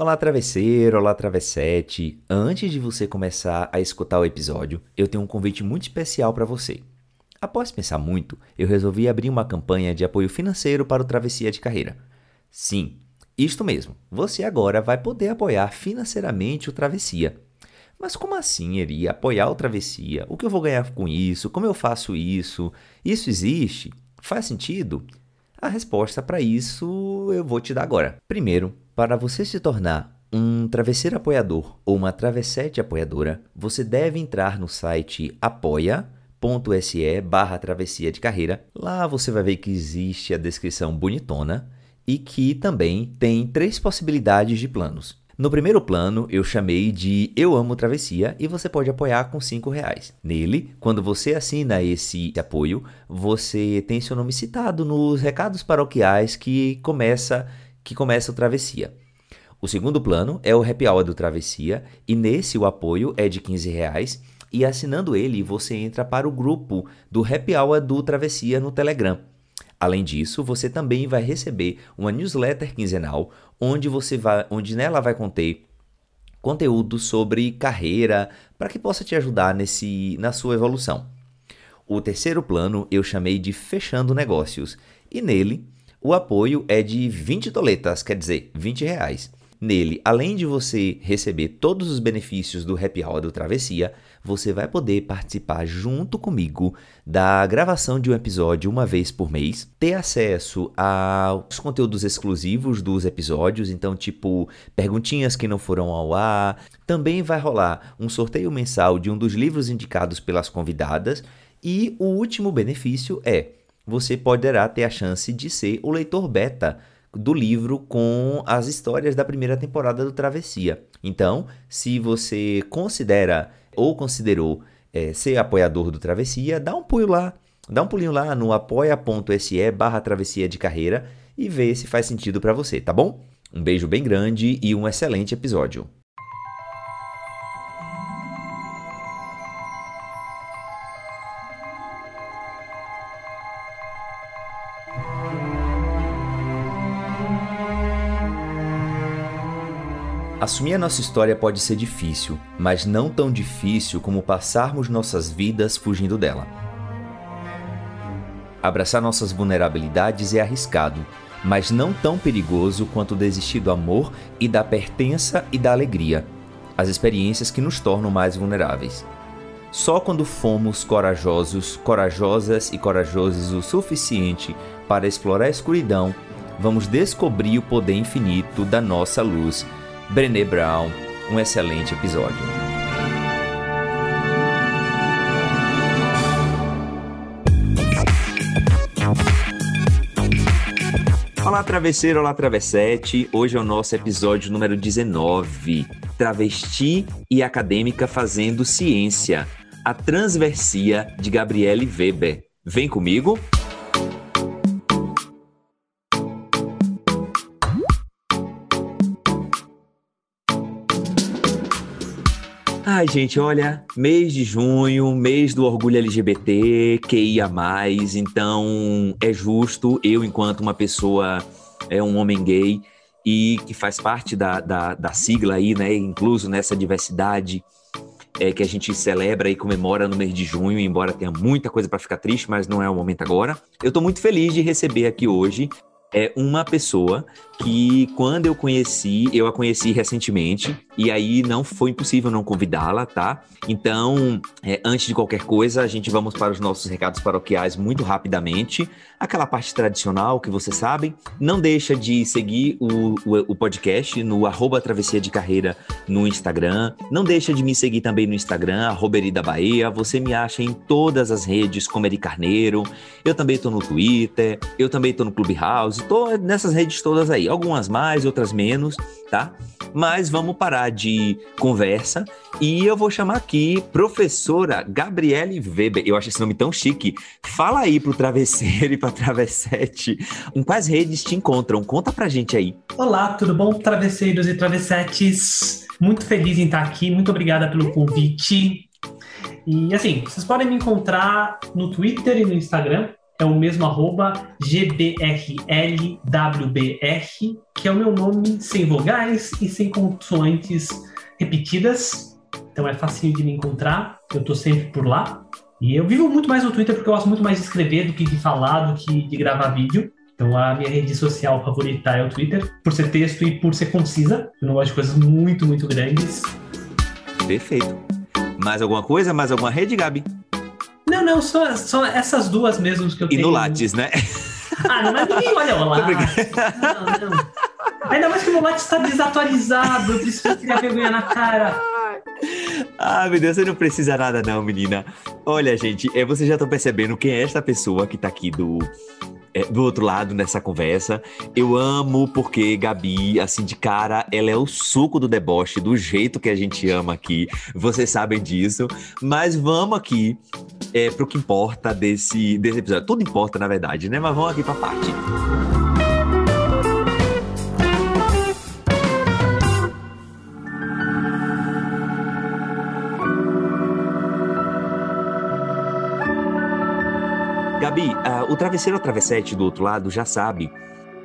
Olá, travesseiro, olá, travessete. Antes de você começar a escutar o episódio, eu tenho um convite muito especial para você. Após pensar muito, eu resolvi abrir uma campanha de apoio financeiro para o Travessia de Carreira. Sim, isto mesmo. Você agora vai poder apoiar financeiramente o Travessia. Mas como assim iria apoiar o Travessia? O que eu vou ganhar com isso? Como eu faço isso? Isso existe? Faz sentido? A resposta para isso eu vou te dar agora. Primeiro, para você se tornar um travesseiro apoiador ou uma travessete apoiadora, você deve entrar no site apoia.se barra travessia de carreira. Lá você vai ver que existe a descrição bonitona e que também tem três possibilidades de planos. No primeiro plano, eu chamei de Eu Amo Travessia e você pode apoiar com cinco reais. Nele, quando você assina esse apoio, você tem seu nome citado nos recados paroquiais que começa que começa o Travessia. O segundo plano é o Happy Hour do Travessia, e nesse o apoio é de 15 reais, e assinando ele você entra para o grupo do Happy Hour do Travessia no Telegram. Além disso, você também vai receber uma newsletter quinzenal, onde você vai, onde nela vai conter conteúdo sobre carreira para que possa te ajudar nesse na sua evolução. O terceiro plano eu chamei de Fechando Negócios, e nele o apoio é de 20 doletas, quer dizer, 20 reais. Nele, além de você receber todos os benefícios do Happy Hour do Travessia, você vai poder participar junto comigo da gravação de um episódio uma vez por mês, ter acesso aos conteúdos exclusivos dos episódios, então tipo perguntinhas que não foram ao ar. Também vai rolar um sorteio mensal de um dos livros indicados pelas convidadas e o último benefício é você poderá ter a chance de ser o leitor beta do livro com as histórias da primeira temporada do Travessia. Então, se você considera ou considerou é, ser apoiador do Travessia, dá um pulo lá, dá um pulinho lá no apoia.se barra travessia de carreira e vê se faz sentido para você, tá bom? Um beijo bem grande e um excelente episódio. Assumir a nossa história pode ser difícil, mas não tão difícil como passarmos nossas vidas fugindo dela. Abraçar nossas vulnerabilidades é arriscado, mas não tão perigoso quanto desistir do amor e da pertença e da alegria, as experiências que nos tornam mais vulneráveis. Só quando fomos corajosos, corajosas e corajosos o suficiente para explorar a escuridão, vamos descobrir o poder infinito da nossa luz Brené Brown, um excelente episódio. Olá, travesseiro, olá, travessete. Hoje é o nosso episódio número 19. Travesti e acadêmica fazendo ciência. A transversia de Gabriele Weber. Vem comigo? Ai, gente, olha, mês de junho, mês do orgulho LGBT, QIA+, então é justo eu, enquanto uma pessoa, é um homem gay e que faz parte da, da, da sigla aí, né, incluso nessa diversidade é, que a gente celebra e comemora no mês de junho, embora tenha muita coisa para ficar triste, mas não é o momento agora. Eu estou muito feliz de receber aqui hoje é uma pessoa que quando eu conheci, eu a conheci recentemente e aí não foi impossível não convidá-la, tá? Então, é, antes de qualquer coisa, a gente vamos para os nossos recados paroquiais muito rapidamente. Aquela parte tradicional que vocês sabem. Não deixa de seguir o, o, o podcast no arroba Travessia de Carreira no Instagram. Não deixa de me seguir também no Instagram, arroba Erida Bahia. Você me acha em todas as redes como Eri Carneiro. Eu também estou no Twitter, eu também estou no Clubhouse, estou nessas redes todas aí algumas mais, outras menos, tá? Mas vamos parar de conversa e eu vou chamar aqui professora Gabriele Weber. Eu acho esse nome tão chique. Fala aí pro travesseiro e pra travessete. Em quais redes te encontram? Conta pra gente aí. Olá, tudo bom, travesseiros e travessetes? Muito feliz em estar aqui. Muito obrigada pelo convite. E assim, vocês podem me encontrar no Twitter e no Instagram é o mesmo arroba GBRLWBR, que é o meu nome sem vogais e sem consoantes repetidas. Então é facinho de me encontrar, eu tô sempre por lá. E eu vivo muito mais no Twitter porque eu gosto muito mais de escrever do que de falar, do que de gravar vídeo. Então a minha rede social favorita é o Twitter, por ser texto e por ser concisa. Eu não gosto de coisas muito, muito grandes. Perfeito. Mais alguma coisa? Mais alguma rede, Gabi? Não, não, só, só essas duas mesmo que eu e tenho. E no Lattes, né? Ah, não, mas ninguém olha o Lattes. Não, não. Ainda mais que o meu Lattes está desatualizado, eu preciso criar vergonha na cara. Ah, meu Deus, você não precisa nada não, menina. Olha, gente, é, vocês já estão percebendo quem é esta pessoa que tá aqui do, é, do outro lado nessa conversa. Eu amo porque Gabi, assim, de cara, ela é o suco do deboche, do jeito que a gente ama aqui. Vocês sabem disso. Mas vamos aqui é, pro que importa desse, desse episódio. Tudo importa, na verdade, né? Mas vamos aqui pra parte. O travesseiro ou travessete do outro lado já sabe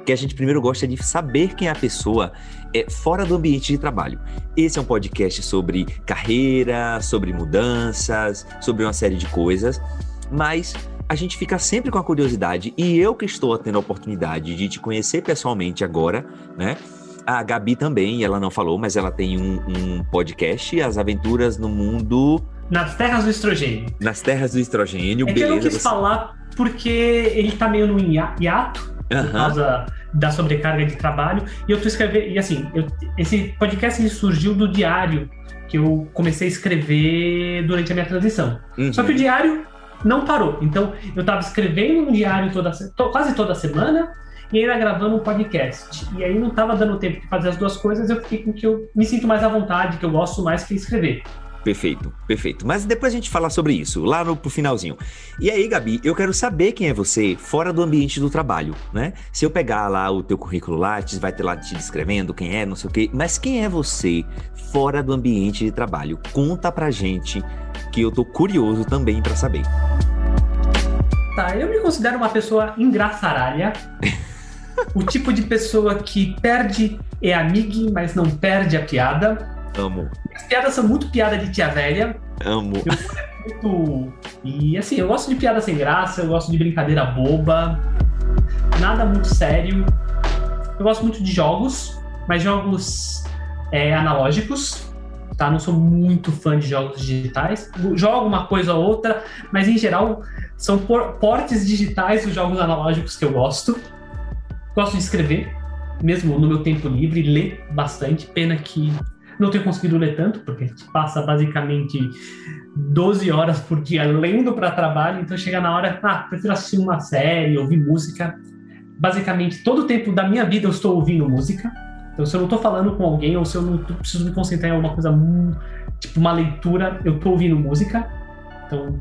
que a gente primeiro gosta de saber quem é a pessoa é, fora do ambiente de trabalho. Esse é um podcast sobre carreira, sobre mudanças, sobre uma série de coisas, mas a gente fica sempre com a curiosidade, e eu que estou tendo a oportunidade de te conhecer pessoalmente agora, né? A Gabi também, ela não falou, mas ela tem um, um podcast, As Aventuras no Mundo. Nas Terras do Estrogênio. Nas Terras do Estrogênio, é beleza. Que eu não quis você... falar porque ele tá meio no hiato, uhum. por causa da sobrecarga de trabalho. E eu tô escrevendo. E assim, eu, esse podcast surgiu do diário que eu comecei a escrever durante a minha transição. Uhum. Só que o diário não parou. Então, eu tava escrevendo um diário toda, quase toda semana e ainda gravando um podcast. E aí não tava dando tempo de fazer as duas coisas, eu fiquei com que eu me sinto mais à vontade, que eu gosto mais que escrever. Perfeito, perfeito. Mas depois a gente fala sobre isso, lá no pro finalzinho. E aí, Gabi, eu quero saber quem é você fora do ambiente do trabalho, né? Se eu pegar lá o teu currículo Lattes, vai ter lá te descrevendo quem é, não sei o quê. Mas quem é você fora do ambiente de trabalho? Conta pra gente, que eu tô curioso também para saber. Tá, eu me considero uma pessoa engraçaralha. o tipo de pessoa que perde é amiga, mas não perde a piada. Amo. As piadas são muito piada de tia velha. Amo. Eu muito... E assim, eu gosto de piada sem graça, eu gosto de brincadeira boba, nada muito sério. Eu gosto muito de jogos, mas jogos é, analógicos, tá? Não sou muito fã de jogos digitais. Jogo uma coisa ou outra, mas em geral são portes digitais dos jogos analógicos que eu gosto. Gosto de escrever, mesmo no meu tempo livre, ler bastante. Pena que não tenho conseguido ler tanto, porque a gente passa basicamente 12 horas por dia lendo para trabalho, então chega na hora, ah, prefiro assistir uma série, ouvir música. Basicamente, todo o tempo da minha vida eu estou ouvindo música. Então, se eu não estou falando com alguém ou se eu não preciso me concentrar em alguma coisa, tipo uma leitura, eu estou ouvindo música. Então,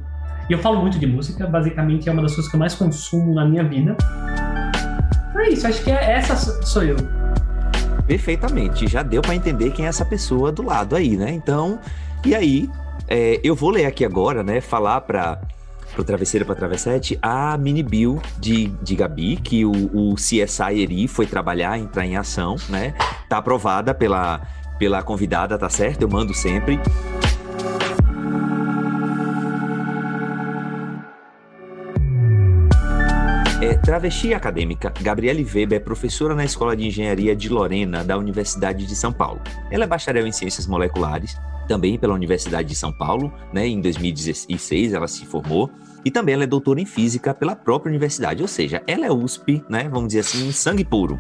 e eu falo muito de música, basicamente é uma das coisas que eu mais consumo na minha vida. É isso, acho que é, essa sou eu. Perfeitamente, já deu para entender quem é essa pessoa do lado aí, né? Então, e aí, é, eu vou ler aqui agora, né? Falar para pro Travesseiro para Travessete a mini bill de, de Gabi, que o, o CSI Eri foi trabalhar, entrar em ação, né? Tá aprovada pela, pela convidada, tá certo? Eu mando sempre. É, travesti acadêmica, Gabriele Weber é professora na Escola de Engenharia de Lorena, da Universidade de São Paulo. Ela é bacharel em Ciências Moleculares, também pela Universidade de São Paulo, né? Em 2016 ela se formou. E também ela é doutora em Física pela própria universidade, ou seja, ela é USP, né? Vamos dizer assim, sangue puro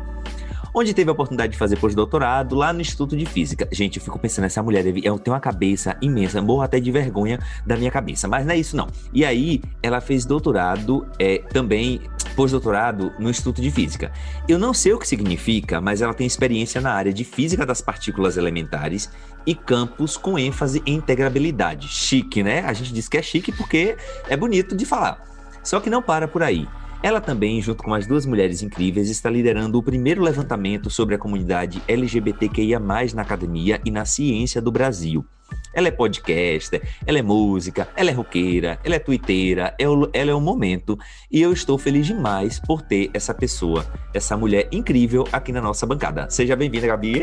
onde teve a oportunidade de fazer pós-doutorado lá no Instituto de Física. Gente, eu fico pensando, essa mulher deve, ela tem uma cabeça imensa, morro até de vergonha da minha cabeça, mas não é isso não. E aí, ela fez doutorado é, também, pós-doutorado no Instituto de Física. Eu não sei o que significa, mas ela tem experiência na área de física das partículas elementares e campos com ênfase em integrabilidade. Chique, né? A gente diz que é chique porque é bonito de falar. Só que não para por aí. Ela também, junto com as duas mulheres incríveis, está liderando o primeiro levantamento sobre a comunidade LGBTQIA+, na academia e na ciência do Brasil. ela é podcaster, ela é música, ela é roqueira, ela é twitteira, ela é o momento. E eu estou feliz demais por ter essa pessoa, essa mulher incrível aqui na nossa bancada. Seja bem-vinda, Gabi.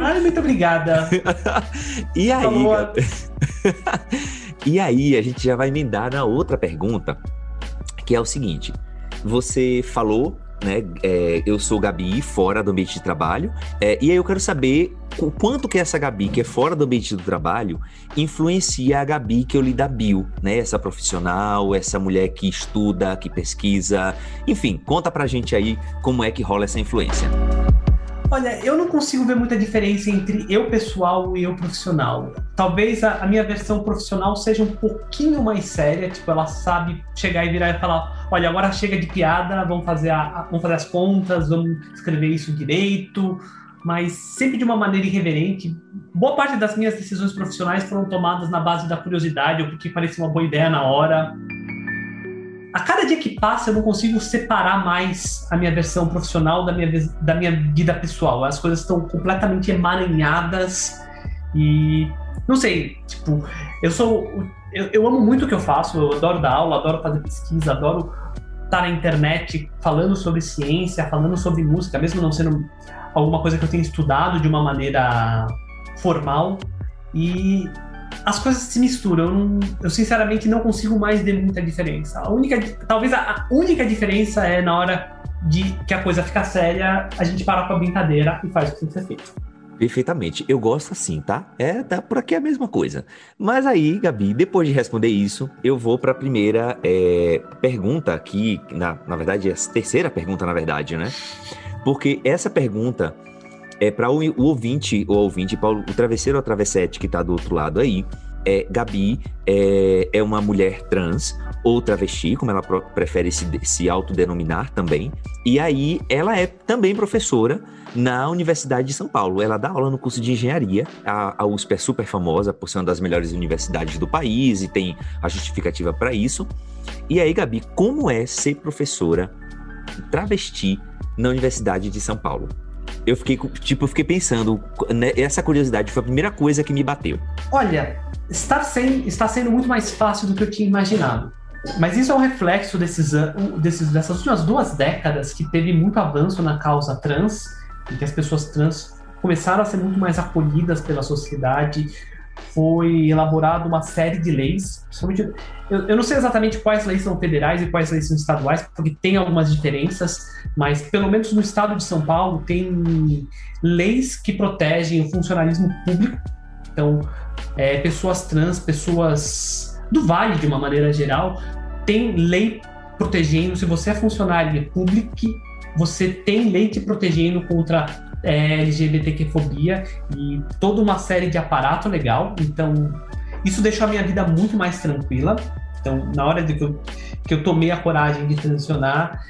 Ai, muito obrigada. e aí, e aí, a gente já vai emendar na outra pergunta, que é o seguinte: você falou né? É, eu sou Gabi fora do ambiente de trabalho, é, e aí eu quero saber o quanto que essa Gabi, que é fora do ambiente do trabalho, influencia a Gabi que eu li da bio, né? Essa profissional, essa mulher que estuda, que pesquisa, enfim, conta pra gente aí como é que rola essa influência. Olha, eu não consigo ver muita diferença entre eu pessoal e eu profissional. Talvez a, a, minha versão profissional seja um pouquinho mais séria, tipo, ela sabe chegar e virar e falar: olha, agora chega de piada, vamos fazer, a, vamos fazer as contas, vamos escrever isso direito, mas sempre de uma maneira irreverente. Boa parte das minhas decisões profissionais foram tomadas na base da curiosidade ou porque parecia uma boa ideia na hora a cada dia que passa eu não consigo separar mais a minha versão profissional da minha, da minha vida pessoal. As coisas estão completamente emaranhadas e não sei, tipo, eu sou eu, eu, amo muito o que eu faço, eu adoro dar aula, adoro fazer pesquisa, adoro estar na internet falando sobre ciência, falando sobre música, mesmo não sendo alguma coisa que eu tenha estudado de uma maneira formal. E as coisas se misturam. Eu, eu, sinceramente não consigo mais ver muita diferença. A única, talvez a, a, única diferença é na hora de que a coisa fica séria, a gente para com a brincadeira e faz o que tem que ser feito. Perfeitamente. Eu gosto assim, tá? É, tá por aqui a mesma coisa. Mas aí, Gabi, depois de responder isso, eu vou para a primeira é, pergunta aqui, na, na verdade, é a terceira pergunta, na verdade, né? Porque essa pergunta é para o, o, ouvinte, o ouvinte, Paulo, o travesseiro ou travessete que está do outro lado aí, é, Gabi é, é uma mulher trans ou travesti, como ela prefere se, se autodenominar também. E aí ela é também professora na Universidade de São Paulo. Ela dá aula no curso de engenharia. A, a USP é super famosa por ser uma das melhores universidades do país e tem a justificativa para isso. E aí, Gabi, como é ser professora travesti na Universidade de São Paulo? Eu fiquei, tipo, eu fiquei pensando, né, essa curiosidade foi a primeira coisa que me bateu. Olha, está sendo, está sendo muito mais fácil do que eu tinha imaginado. Mas isso é um reflexo desses, desses, dessas últimas duas décadas que teve muito avanço na causa trans, e que as pessoas trans começaram a ser muito mais acolhidas pela sociedade, foi elaborada uma série de leis, principalmente, eu, eu, não sei exatamente quais leis são federais e quais leis são estaduais, porque tem algumas diferenças, mas pelo menos no estado de São Paulo tem leis que protegem o funcionalismo público, então é, pessoas trans, pessoas do Vale de uma maneira geral, tem lei protegendo, se você é funcionário público, você tem lei te protegendo contra é, LGBTQ-fobia e toda uma série de aparato legal. Então, isso deixou a minha vida muito mais tranquila. Então, na hora de que eu, que eu tomei a coragem de transicionar,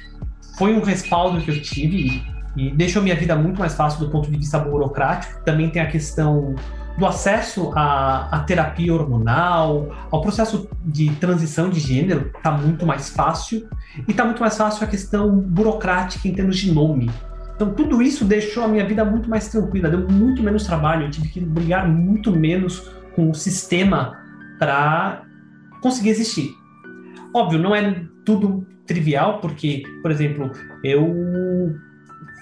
foi um respaldo que eu tive e, e deixou minha vida muito mais fácil do ponto de vista burocrático. Também tem a questão do acesso à, à terapia hormonal, ao processo de transição de gênero, está muito mais fácil. E está muito mais fácil a questão burocrática em termos de nome. Então, tudo isso deixou a minha vida muito mais tranquila, deu muito menos trabalho, eu tive que brigar muito menos com o sistema para conseguir existir. Óbvio, não é tudo trivial, porque, por exemplo, eu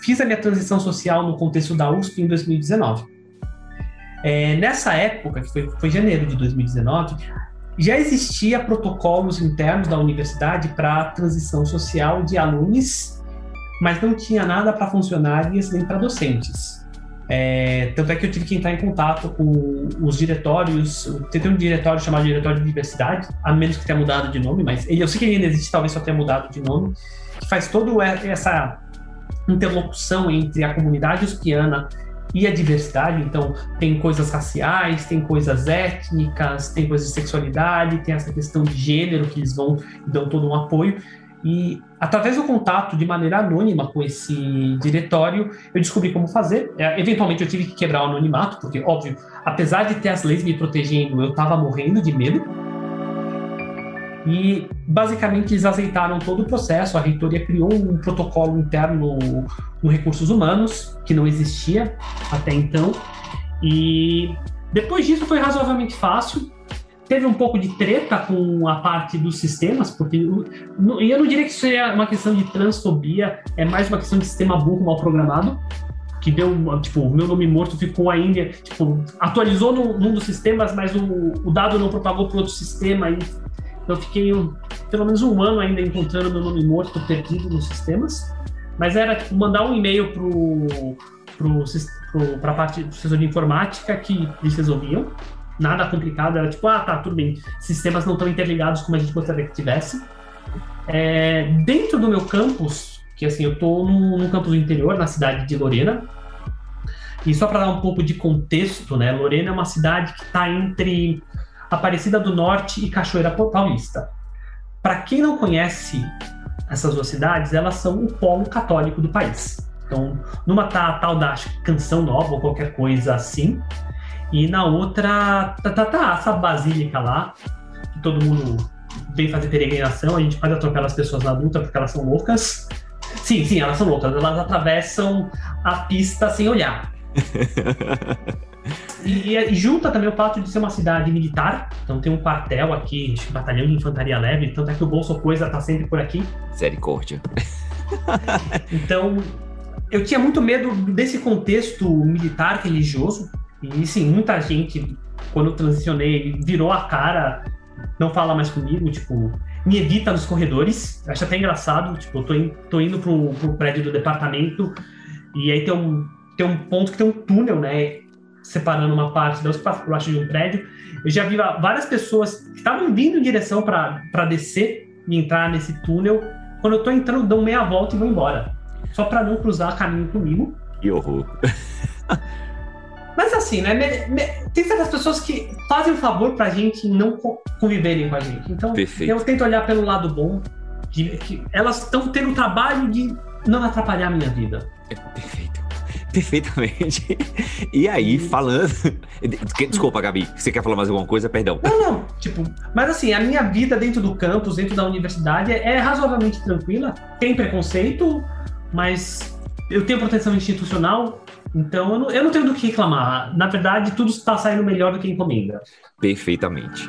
fiz a minha transição social no contexto da USP em 2019. É, nessa época, que foi, foi janeiro de 2019, já existia protocolos internos da universidade para transição social de alunos mas não tinha nada para funcionários nem para docentes. É, tanto é que eu tive que entrar em contato com os diretórios. Tem um diretório chamado Diretório de Diversidade, a menos que tenha mudado de nome, mas eu sei que ele ainda existe, talvez só tenha mudado de nome, que faz toda essa interlocução entre a comunidade uspiana e a diversidade. Então, tem coisas raciais, tem coisas étnicas, tem coisas de sexualidade, tem essa questão de gênero que eles vão dão todo um apoio. E através do contato de maneira anônima com esse diretório, eu descobri como fazer. É, eventualmente eu tive que quebrar o anonimato, porque, óbvio, apesar de ter as leis me protegendo, eu estava morrendo de medo. E basicamente eles azeitaram todo o processo. A reitoria criou um protocolo interno no Recursos Humanos, que não existia até então. E Depois disso foi razoavelmente fácil. Teve um pouco de treta com a parte dos sistemas, porque eu não diria que isso é uma questão de transfobia, é mais uma questão de sistema burro mal programado que deu, tipo, meu nome morto ficou ainda, tipo, atualizou num, num dos sistemas, mas o, o dado não propagou para outro sistema. E eu fiquei um, pelo menos um ano ainda encontrando meu nome morto perdido nos sistemas. Mas era tipo, mandar um e-mail para a parte do setor de informática que eles resolviam. Nada complicado, era tipo, ah, tá, tudo bem. Sistemas não estão interligados como a gente gostaria que tivesse. É, dentro do meu campus, que assim, eu estou no, no campus do interior, na cidade de Lorena, e só para dar um pouco de contexto, né? Lorena é uma cidade que está entre Aparecida do Norte e Cachoeira Paulista. Para quem não conhece essas duas cidades, elas são o polo católico do país. Então, numa tal da Canção Nova ou qualquer coisa assim, e na outra tá, tá, tá essa basílica lá, que todo mundo vem fazer peregrinação, a gente pode atropelar as pessoas na luta porque elas são loucas. Sim, sim, elas são loucas, elas atravessam a pista sem olhar. e, e, junta também o fato de ser uma cidade militar, então tem um quartel aqui, batalhão de infantaria leve, tanto é que o Bolso Coisa tá sempre por aqui. Misericórdia. então, eu tinha muito medo desse contexto militar religioso, e sim, muita gente, quando eu transicionei, virou a cara, não fala mais comigo, tipo, me evita nos corredores. Acho até engraçado, tipo, eu tô, in, tô indo pro, pro prédio do departamento, e aí tem um, tem um ponto que tem um túnel, né? Separando uma parte da outra baixo de um prédio. Eu já vi várias pessoas que estavam vindo em direção para descer e entrar nesse túnel. Quando eu tô entrando, dão meia volta e vão embora. Só para não cruzar caminho comigo. Que horror. Mas assim, né? Tem certas pessoas que fazem um favor pra gente não conviverem com a gente. Então, Perfeito. eu tento olhar pelo lado bom. De que elas estão tendo o trabalho de não atrapalhar a minha vida. É perfeito. Perfeitamente. E aí, falando. Desculpa, Gabi, você quer falar mais alguma coisa? Perdão. Não, não. Tipo, mas assim, a minha vida dentro do campus, dentro da universidade, é razoavelmente tranquila. Tem preconceito, mas eu tenho proteção institucional, então eu não, eu não tenho do que reclamar. Na verdade, tudo está saindo melhor do que encomenda. Perfeitamente.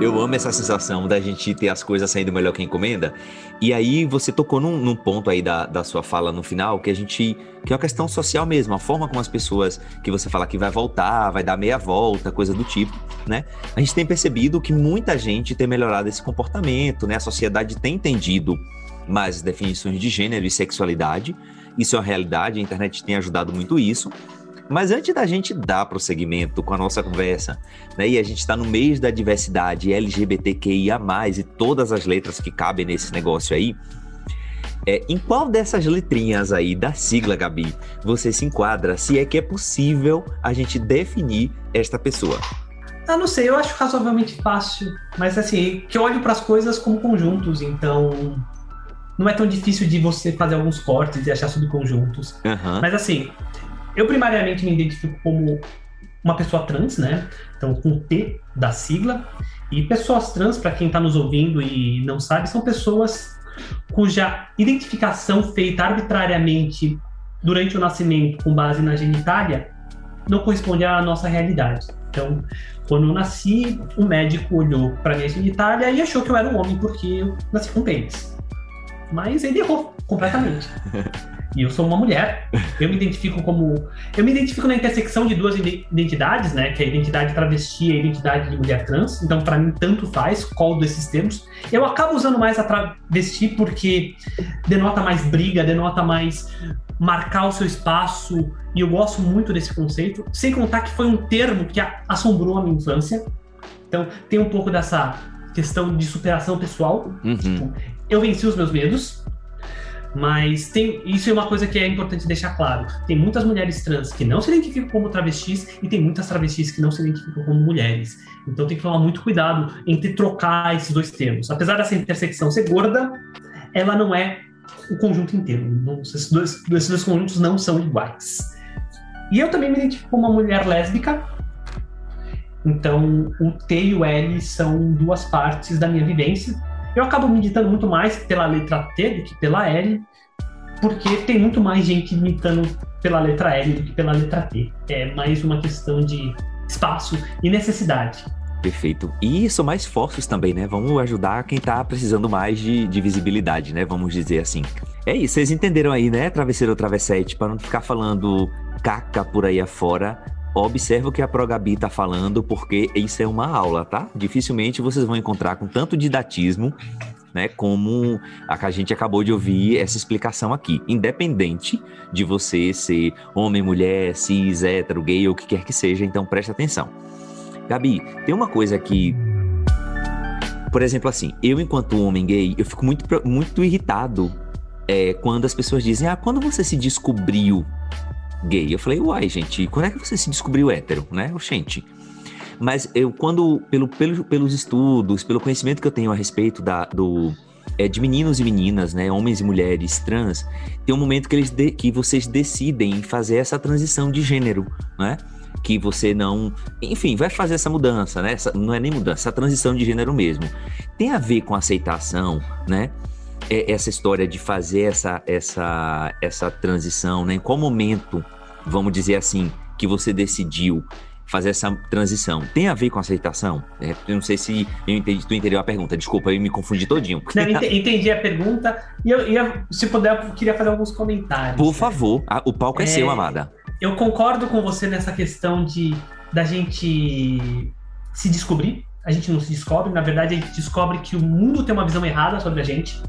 Eu amo essa sensação da gente ter as coisas saindo melhor que encomenda. E aí você tocou num, num, ponto aí da, da sua fala no final, que a gente. que é uma questão social mesmo, a forma como as pessoas que você fala que vai voltar, vai dar meia volta, coisa do tipo, né? A gente tem percebido que muita gente tem melhorado esse comportamento, né? A sociedade tem entendido mais definições de gênero e sexualidade. Isso é uma realidade, a internet tem ajudado muito isso. Mas antes da gente dar prosseguimento com a nossa conversa, né, e a gente está no mês da diversidade LGBTQIA, e todas as letras que cabem nesse negócio aí, é, em qual dessas letrinhas aí da sigla, Gabi, você se enquadra, se é que é possível a gente definir esta pessoa? Ah, não sei, eu acho razoavelmente fácil, mas assim, que olho para as coisas como conjuntos, então não é tão difícil de você fazer alguns cortes e achar subconjuntos. Uhum. Mas assim, eu primariamente me identifico como uma pessoa trans, né? Então, com T da sigla. E pessoas trans, para quem está nos ouvindo e não sabe, são pessoas cuja identificação feita arbitrariamente durante o nascimento com base na genitália não corresponde à nossa realidade. Então, quando eu nasci, o médico olhou para minha genitália e achou que eu era um homem porque eu nasci com pênis. Mas ele errou completamente. e eu sou uma mulher. Eu me identifico como. Eu me identifico na intersecção de duas identidades, né? Que é a identidade travesti e a identidade de mulher trans. Então, para mim, tanto faz qual desses termos. Eu acabo usando mais a travesti porque denota mais briga, denota mais marcar o seu espaço. E eu gosto muito desse conceito. Sem contar que foi um termo que assombrou a minha infância. Então, tem um pouco dessa questão de superação pessoal. Uhum. Tipo, eu venci os meus medos, mas tem, isso é uma coisa que é importante deixar claro. Tem muitas mulheres trans que não se identificam como travestis e tem muitas travestis que não se identificam como mulheres. Então tem que tomar muito cuidado entre trocar esses dois termos. Apesar dessa intersecção ser gorda, ela não é o conjunto inteiro. Não, esses, dois, esses dois conjuntos não são iguais. E eu também me identifico como uma mulher lésbica. Então, o T e o L são duas partes da minha vivência eu acabo meditando muito mais pela letra T do que pela L. porque tem muito mais gente imitando pela letra L do que pela letra T. É mais uma questão de espaço e necessidade. Perfeito. E são mais forços também, né? Vamos ajudar quem tá precisando mais de, de visibilidade, né? Vamos dizer assim. É isso, vocês entenderam aí, né? Travesseiro ou travessete, para não ficar falando caca por aí afora. Observa o que a Progabi tá falando, porque isso é uma aula, tá? Dificilmente vocês vão encontrar com tanto didatismo né, como a que a gente acabou de ouvir essa explicação aqui, independente de você ser homem, mulher, cis, hétero, gay ou o que quer que seja, então preste atenção. Gabi, tem uma coisa que por exemplo, assim, eu enquanto homem gay, eu fico muito, muito irritado é, quando as pessoas dizem, ah, quando você se descobriu gay? Eu falei, uai, gente, quando é que você se descobriu hétero, né? Oxente. Mas eu, quando, pelo, pelo, pelos estudos, pelo conhecimento que eu tenho a respeito da, do, é, de meninos e meninas, né, homens e mulheres trans, tem um momento que, eles de, que vocês decidem fazer essa transição de gênero, né? Que você não. Enfim, vai fazer essa mudança, né? Essa, não é nem mudança, essa transição de gênero mesmo. Tem a ver com aceitação, né? É, essa história de fazer essa, essa, essa transição, né? Em qual momento, vamos dizer assim, que você decidiu fazer essa transição tem a ver com aceitação? É, eu não sei se eu entendi, tu entendeu a pergunta. Desculpa, eu me confundi todinho. Não, entendi a pergunta e eu, eu, se puder, eu queria fazer alguns comentários. Por né? favor, o palco é, é seu, amada. Eu concordo com você nessa questão de da gente se descobrir. A gente não se descobre, na verdade, a gente descobre que o mundo tem uma visão errada sobre a gente.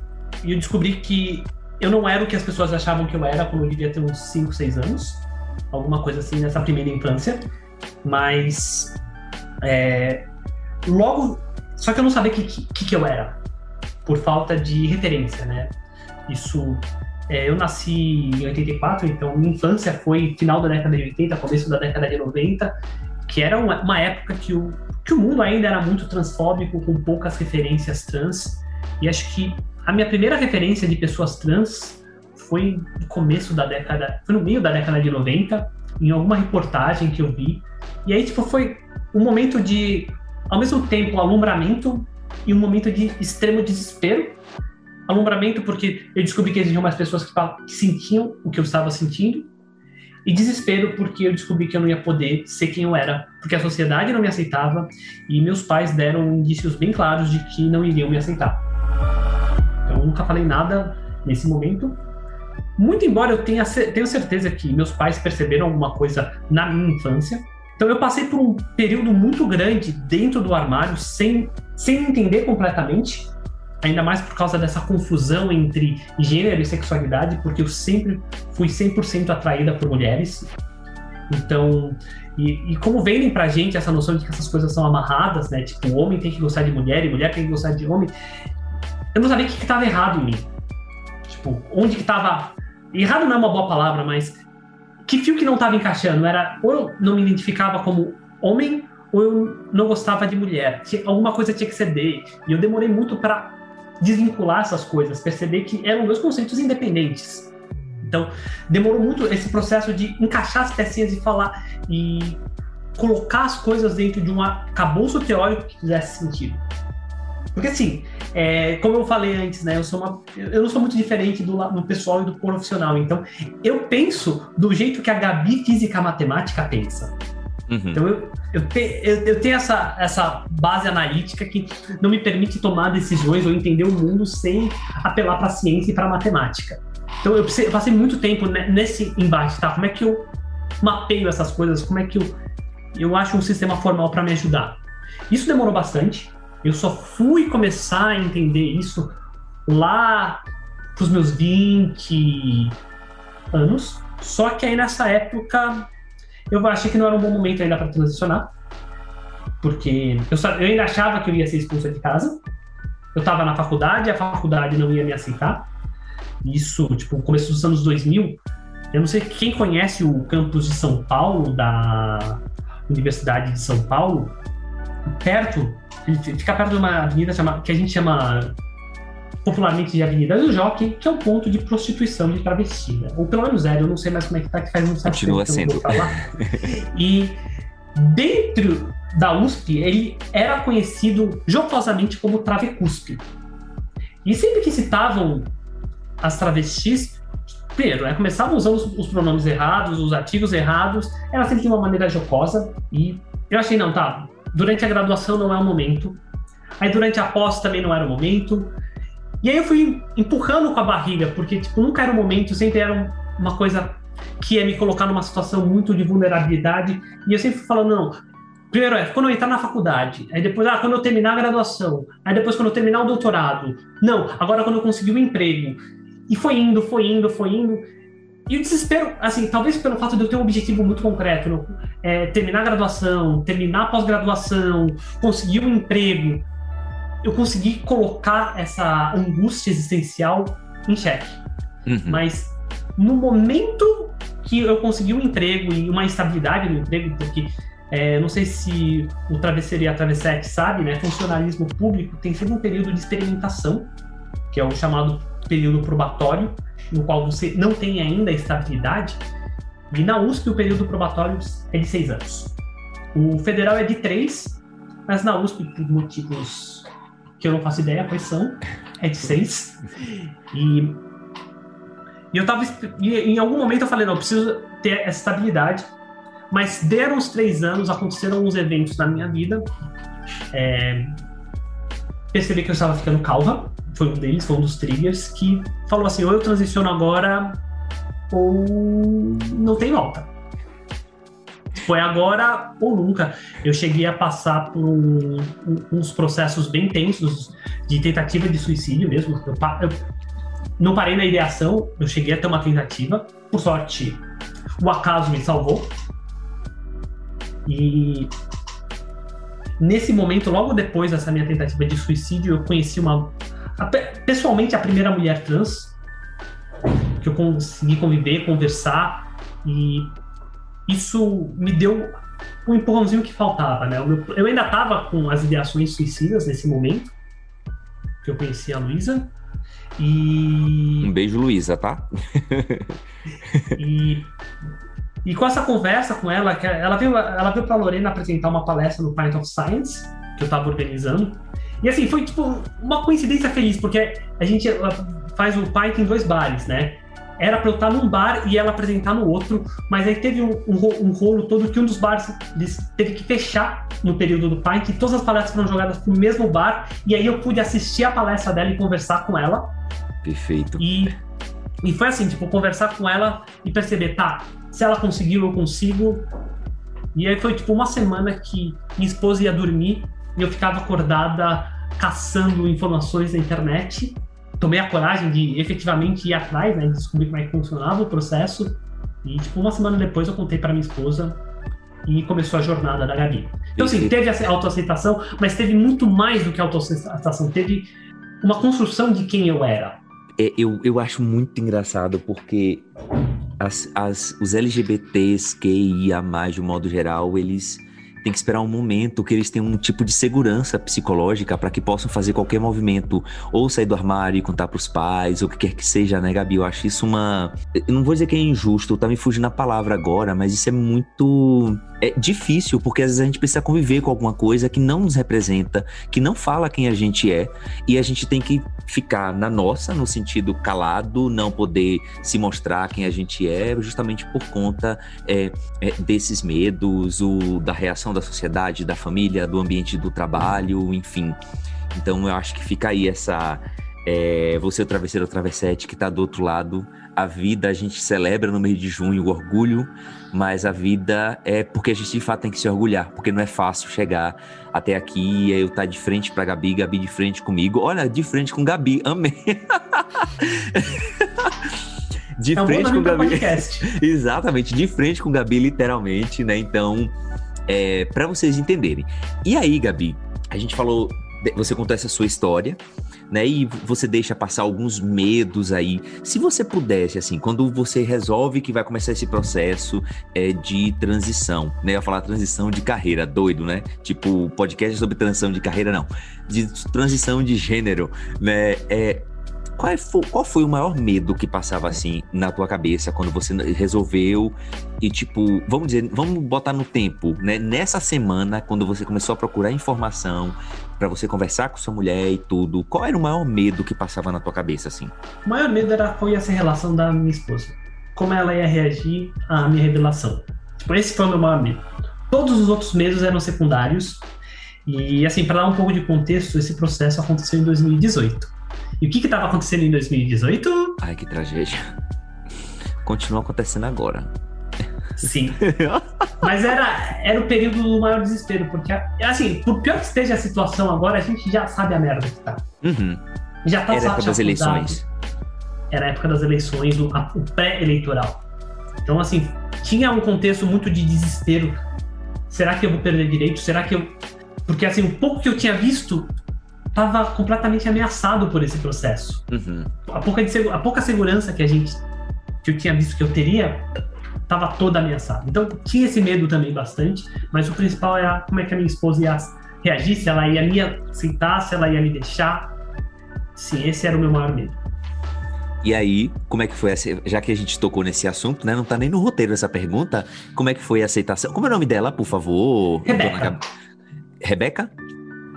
E eu descobri que eu não era o que as pessoas achavam que eu era quando eu devia ter uns 5, 6 anos. Alguma coisa assim nessa primeira infância. Mas é, logo. Só que eu não sabia o que, que, que, eu era, por falta de referência, né? Isso. É, eu nasci em 84, então minha infância foi final da década de 80, começo da década de 90, que era uma, uma época que o, que o mundo ainda era muito transfóbico, com poucas referências trans. E acho que a minha primeira referência de pessoas trans foi no começo da década, foi no meio da década de 90, em alguma reportagem que eu vi. E aí, tipo, foi um momento de, ao mesmo tempo, alumbramento e um momento de extremo desespero. Alumbramento porque eu descobri que existiam mais pessoas que, que sentiam o que eu estava sentindo. E desespero porque eu descobri que eu não ia poder ser quem eu era, porque a sociedade não me aceitava e meus pais deram indícios bem claros de que não iriam me aceitar. Nunca falei nada nesse momento, muito embora eu tenha tenho certeza que meus pais perceberam alguma coisa na minha infância. Então eu passei por um período muito grande dentro do armário sem, sem entender completamente, ainda mais por causa dessa confusão entre gênero e sexualidade, porque eu sempre fui 100% atraída por mulheres. Então, e, e, como vendem pra gente essa noção de que essas coisas são amarradas, né? Tipo, o homem tem que gostar de mulher e mulher tem que gostar de homem. Eu não sabia o que estava errado em mim. Tipo, onde que estava errado não é uma boa palavra, mas que fio que não estava encaixando? Era ou eu não me identificava como homem ou eu não gostava de mulher. Alguma coisa tinha que ceder. E eu demorei muito para desvincular essas coisas, perceber que eram dois conceitos independentes. Então, demorou muito esse processo de encaixar as pecinhas e falar e colocar as coisas dentro de um acabouço teórico que fizesse sentido. Porque assim, é, como eu falei antes, né, eu, sou uma, eu não sou muito diferente do, do pessoal e do profissional. Então, eu penso do jeito que a Gabi Física Matemática pensa. Uhum. Então, eu, eu, te, eu, eu, tenho essa, essa base analítica que não me permite tomar decisões ou entender o mundo sem apelar para a ciência e para a matemática. Então, eu, eu, passei muito tempo nesse embate, tá? Como é que eu mapeio essas coisas? Como é que eu, eu acho um sistema formal para me ajudar? Isso demorou bastante. Eu só fui começar a entender isso lá pros meus 20 anos. Só que aí nessa época eu achei que não era um bom momento ainda para transicionar. Porque eu, só, eu ainda achava que eu ia ser expulsa de casa. Eu estava na faculdade, a faculdade não ia me aceitar. Isso, tipo, começo dos anos 2000. Eu não sei quem conhece o campus de São Paulo, da Universidade de São Paulo. Perto fica perto de uma avenida chama, que a gente chama popularmente de Avenida do Jockey, que é um ponto de prostituição de travesti, né? Ou pelo menos era, eu não sei mais como é que tá, que faz um certo Continua sendo. e dentro da USP, ele era conhecido jocosamente como Travecuspe. E sempre que citavam as travestis, primeiro, né, começava usando os, os, pronomes errados, os artigos errados, ela sempre de uma maneira jocosa, e eu achei, não, tá, durante a graduação não é o momento, aí durante a pós também não era o momento, e aí eu fui empurrando com a barriga, porque, tipo, nunca era o momento, sempre era uma coisa que ia me colocar numa situação muito de vulnerabilidade, e eu sempre falando, não, primeiro é quando eu entrar na faculdade, aí depois, ah, quando eu terminar a graduação, aí depois quando eu terminar o doutorado, não, agora quando eu conseguir o um emprego. E foi indo, foi indo, foi indo. E o desespero, assim, talvez pelo fato de eu ter um objetivo muito concreto, é, terminar a graduação, terminar a pós-graduação, conseguir um emprego, eu consegui colocar essa angústia existencial em xeque. Uhum. Mas no momento que eu consegui um emprego e uma estabilidade no emprego, porque é, não sei se o Travesseiro e a Travessete sabe, né? Funcionalismo público tem sempre um período de experimentação, que é o chamado período probatório, no qual você não tem ainda estabilidade. E na USP o período probatório é de seis anos. O federal é de três, mas na USP, por motivos que eu não faço ideia quais são, é de seis. E, e eu tava. E em algum momento eu falei, não, eu preciso ter essa estabilidade mas deram os três anos, aconteceram alguns eventos na minha vida. É, percebi que eu estava ficando calva, foi um deles, foi um dos triggers, que falou assim: ou eu transiciono agora, ou não tem volta. Foi agora ou nunca. Eu cheguei a passar por um, uns processos bem tensos de tentativa de suicídio mesmo. Eu, eu não parei na ideação, eu cheguei a ter uma tentativa. Por sorte, o acaso me salvou. E nesse momento, logo depois dessa minha tentativa de suicídio, eu conheci uma. Pessoalmente, a primeira mulher trans que eu consegui conviver, conversar, e isso me deu um empurrãozinho que faltava, né? Eu ainda estava com as ideações suicidas nesse momento, que eu conheci a Luísa, e... Um beijo, Luísa, tá? e e com essa conversa com ela, ela veio, ela veio para Lorena apresentar uma palestra no Pint of Science, que eu estava organizando. E assim, foi tipo uma coincidência feliz, porque a gente faz o Pint em dois bares, né? Era para eu estar num bar e ela apresentar no outro, mas aí teve um, um, um rolo todo que um dos bares teve que fechar no período do Pint, e todas as palestras foram jogadas pro mesmo bar, e aí eu pude assistir a palestra dela e conversar com ela. Perfeito. E, e foi assim, tipo, conversar com ela e perceber, tá, se ela conseguiu, eu consigo. E aí foi tipo uma semana que minha esposa ia dormir e eu ficava acordada caçando informações na internet. Tomei a coragem de efetivamente ir atrás, né, descobrir como é que funcionava o processo. E tipo uma semana depois eu contei para minha esposa e começou a jornada da Gabi. Então assim, teve a autoaceitação, mas teve muito mais do que autoaceitação, teve uma construção de quem eu era. É, eu, eu acho muito engraçado porque as, as, os LGBTs, QIA, de um modo geral, eles têm que esperar um momento que eles tenham um tipo de segurança psicológica para que possam fazer qualquer movimento, ou sair do armário e contar para os pais, ou o que quer que seja, né, Gabi? Eu acho isso uma. Eu não vou dizer que é injusto, tá me fugindo a palavra agora, mas isso é muito é difícil, porque às vezes a gente precisa conviver com alguma coisa que não nos representa, que não fala quem a gente é, e a gente tem que ficar na nossa, no sentido calado, não poder se mostrar quem a gente é, justamente por conta é, é, desses medos, o, da reação da sociedade, da família, do ambiente do trabalho, enfim. Então eu acho que fica aí essa. É, você, o travesseiro, o travessete, que está do outro lado, a vida a gente celebra no mês de junho o orgulho, mas a vida é porque a gente de fato tem que se orgulhar, porque não é fácil chegar até aqui e eu estar tá de frente para Gabi, Gabi de frente comigo. Olha, de frente com Gabi, amei. de é frente com Gabi. Exatamente, de frente com Gabi, literalmente, né? Então, é, para vocês entenderem. E aí, Gabi, a gente falou, você contou essa sua história, né? E você deixa passar alguns medos aí. Se você pudesse, assim, quando você resolve que vai começar esse processo é, de transição, né? Eu ia falar transição de carreira, doido, né? Tipo, podcast sobre transição de carreira, não. De transição de gênero, né? É, qual, é, qual foi o maior medo que passava assim na tua cabeça quando você resolveu e tipo, vamos dizer, vamos botar no tempo, né? Nessa semana, quando você começou a procurar informação para você conversar com sua mulher e tudo, qual era o maior medo que passava na tua cabeça assim? O maior medo era qual ia ser a relação da minha esposa. Como ela ia reagir à minha revelação. Tipo, esse foi o meu maior medo. Todos os outros medos eram secundários. E assim, para dar um pouco de contexto, esse processo aconteceu em 2018. E o que estava acontecendo em 2018? Ai, que tragédia. Continua acontecendo agora. Sim. Mas era, era o período do maior desespero, porque, assim, por pior que esteja a situação agora, a gente já sabe a merda que tá. Uhum. Já tá Era época das eleições. Era a época das eleições, o, o pré-eleitoral. Então, assim, tinha um contexto muito de desespero. Será que eu vou perder direito? Será que eu. Porque, assim, o pouco que eu tinha visto estava completamente ameaçado por esse processo. Uhum. A, pouca de, a pouca segurança que a gente que eu tinha visto que eu teria estava toda ameaçada. Então tinha esse medo também bastante, mas o principal é como é que a minha esposa ia reagir, se ela ia me aceitar, se ela ia me deixar. Sim, esse era o meu maior medo. E aí, como é que foi essa, já que a gente tocou nesse assunto, né? Não tá nem no roteiro essa pergunta. Como é que foi a aceitação? Como é o nome dela, por favor? Rebeca. Rebeca?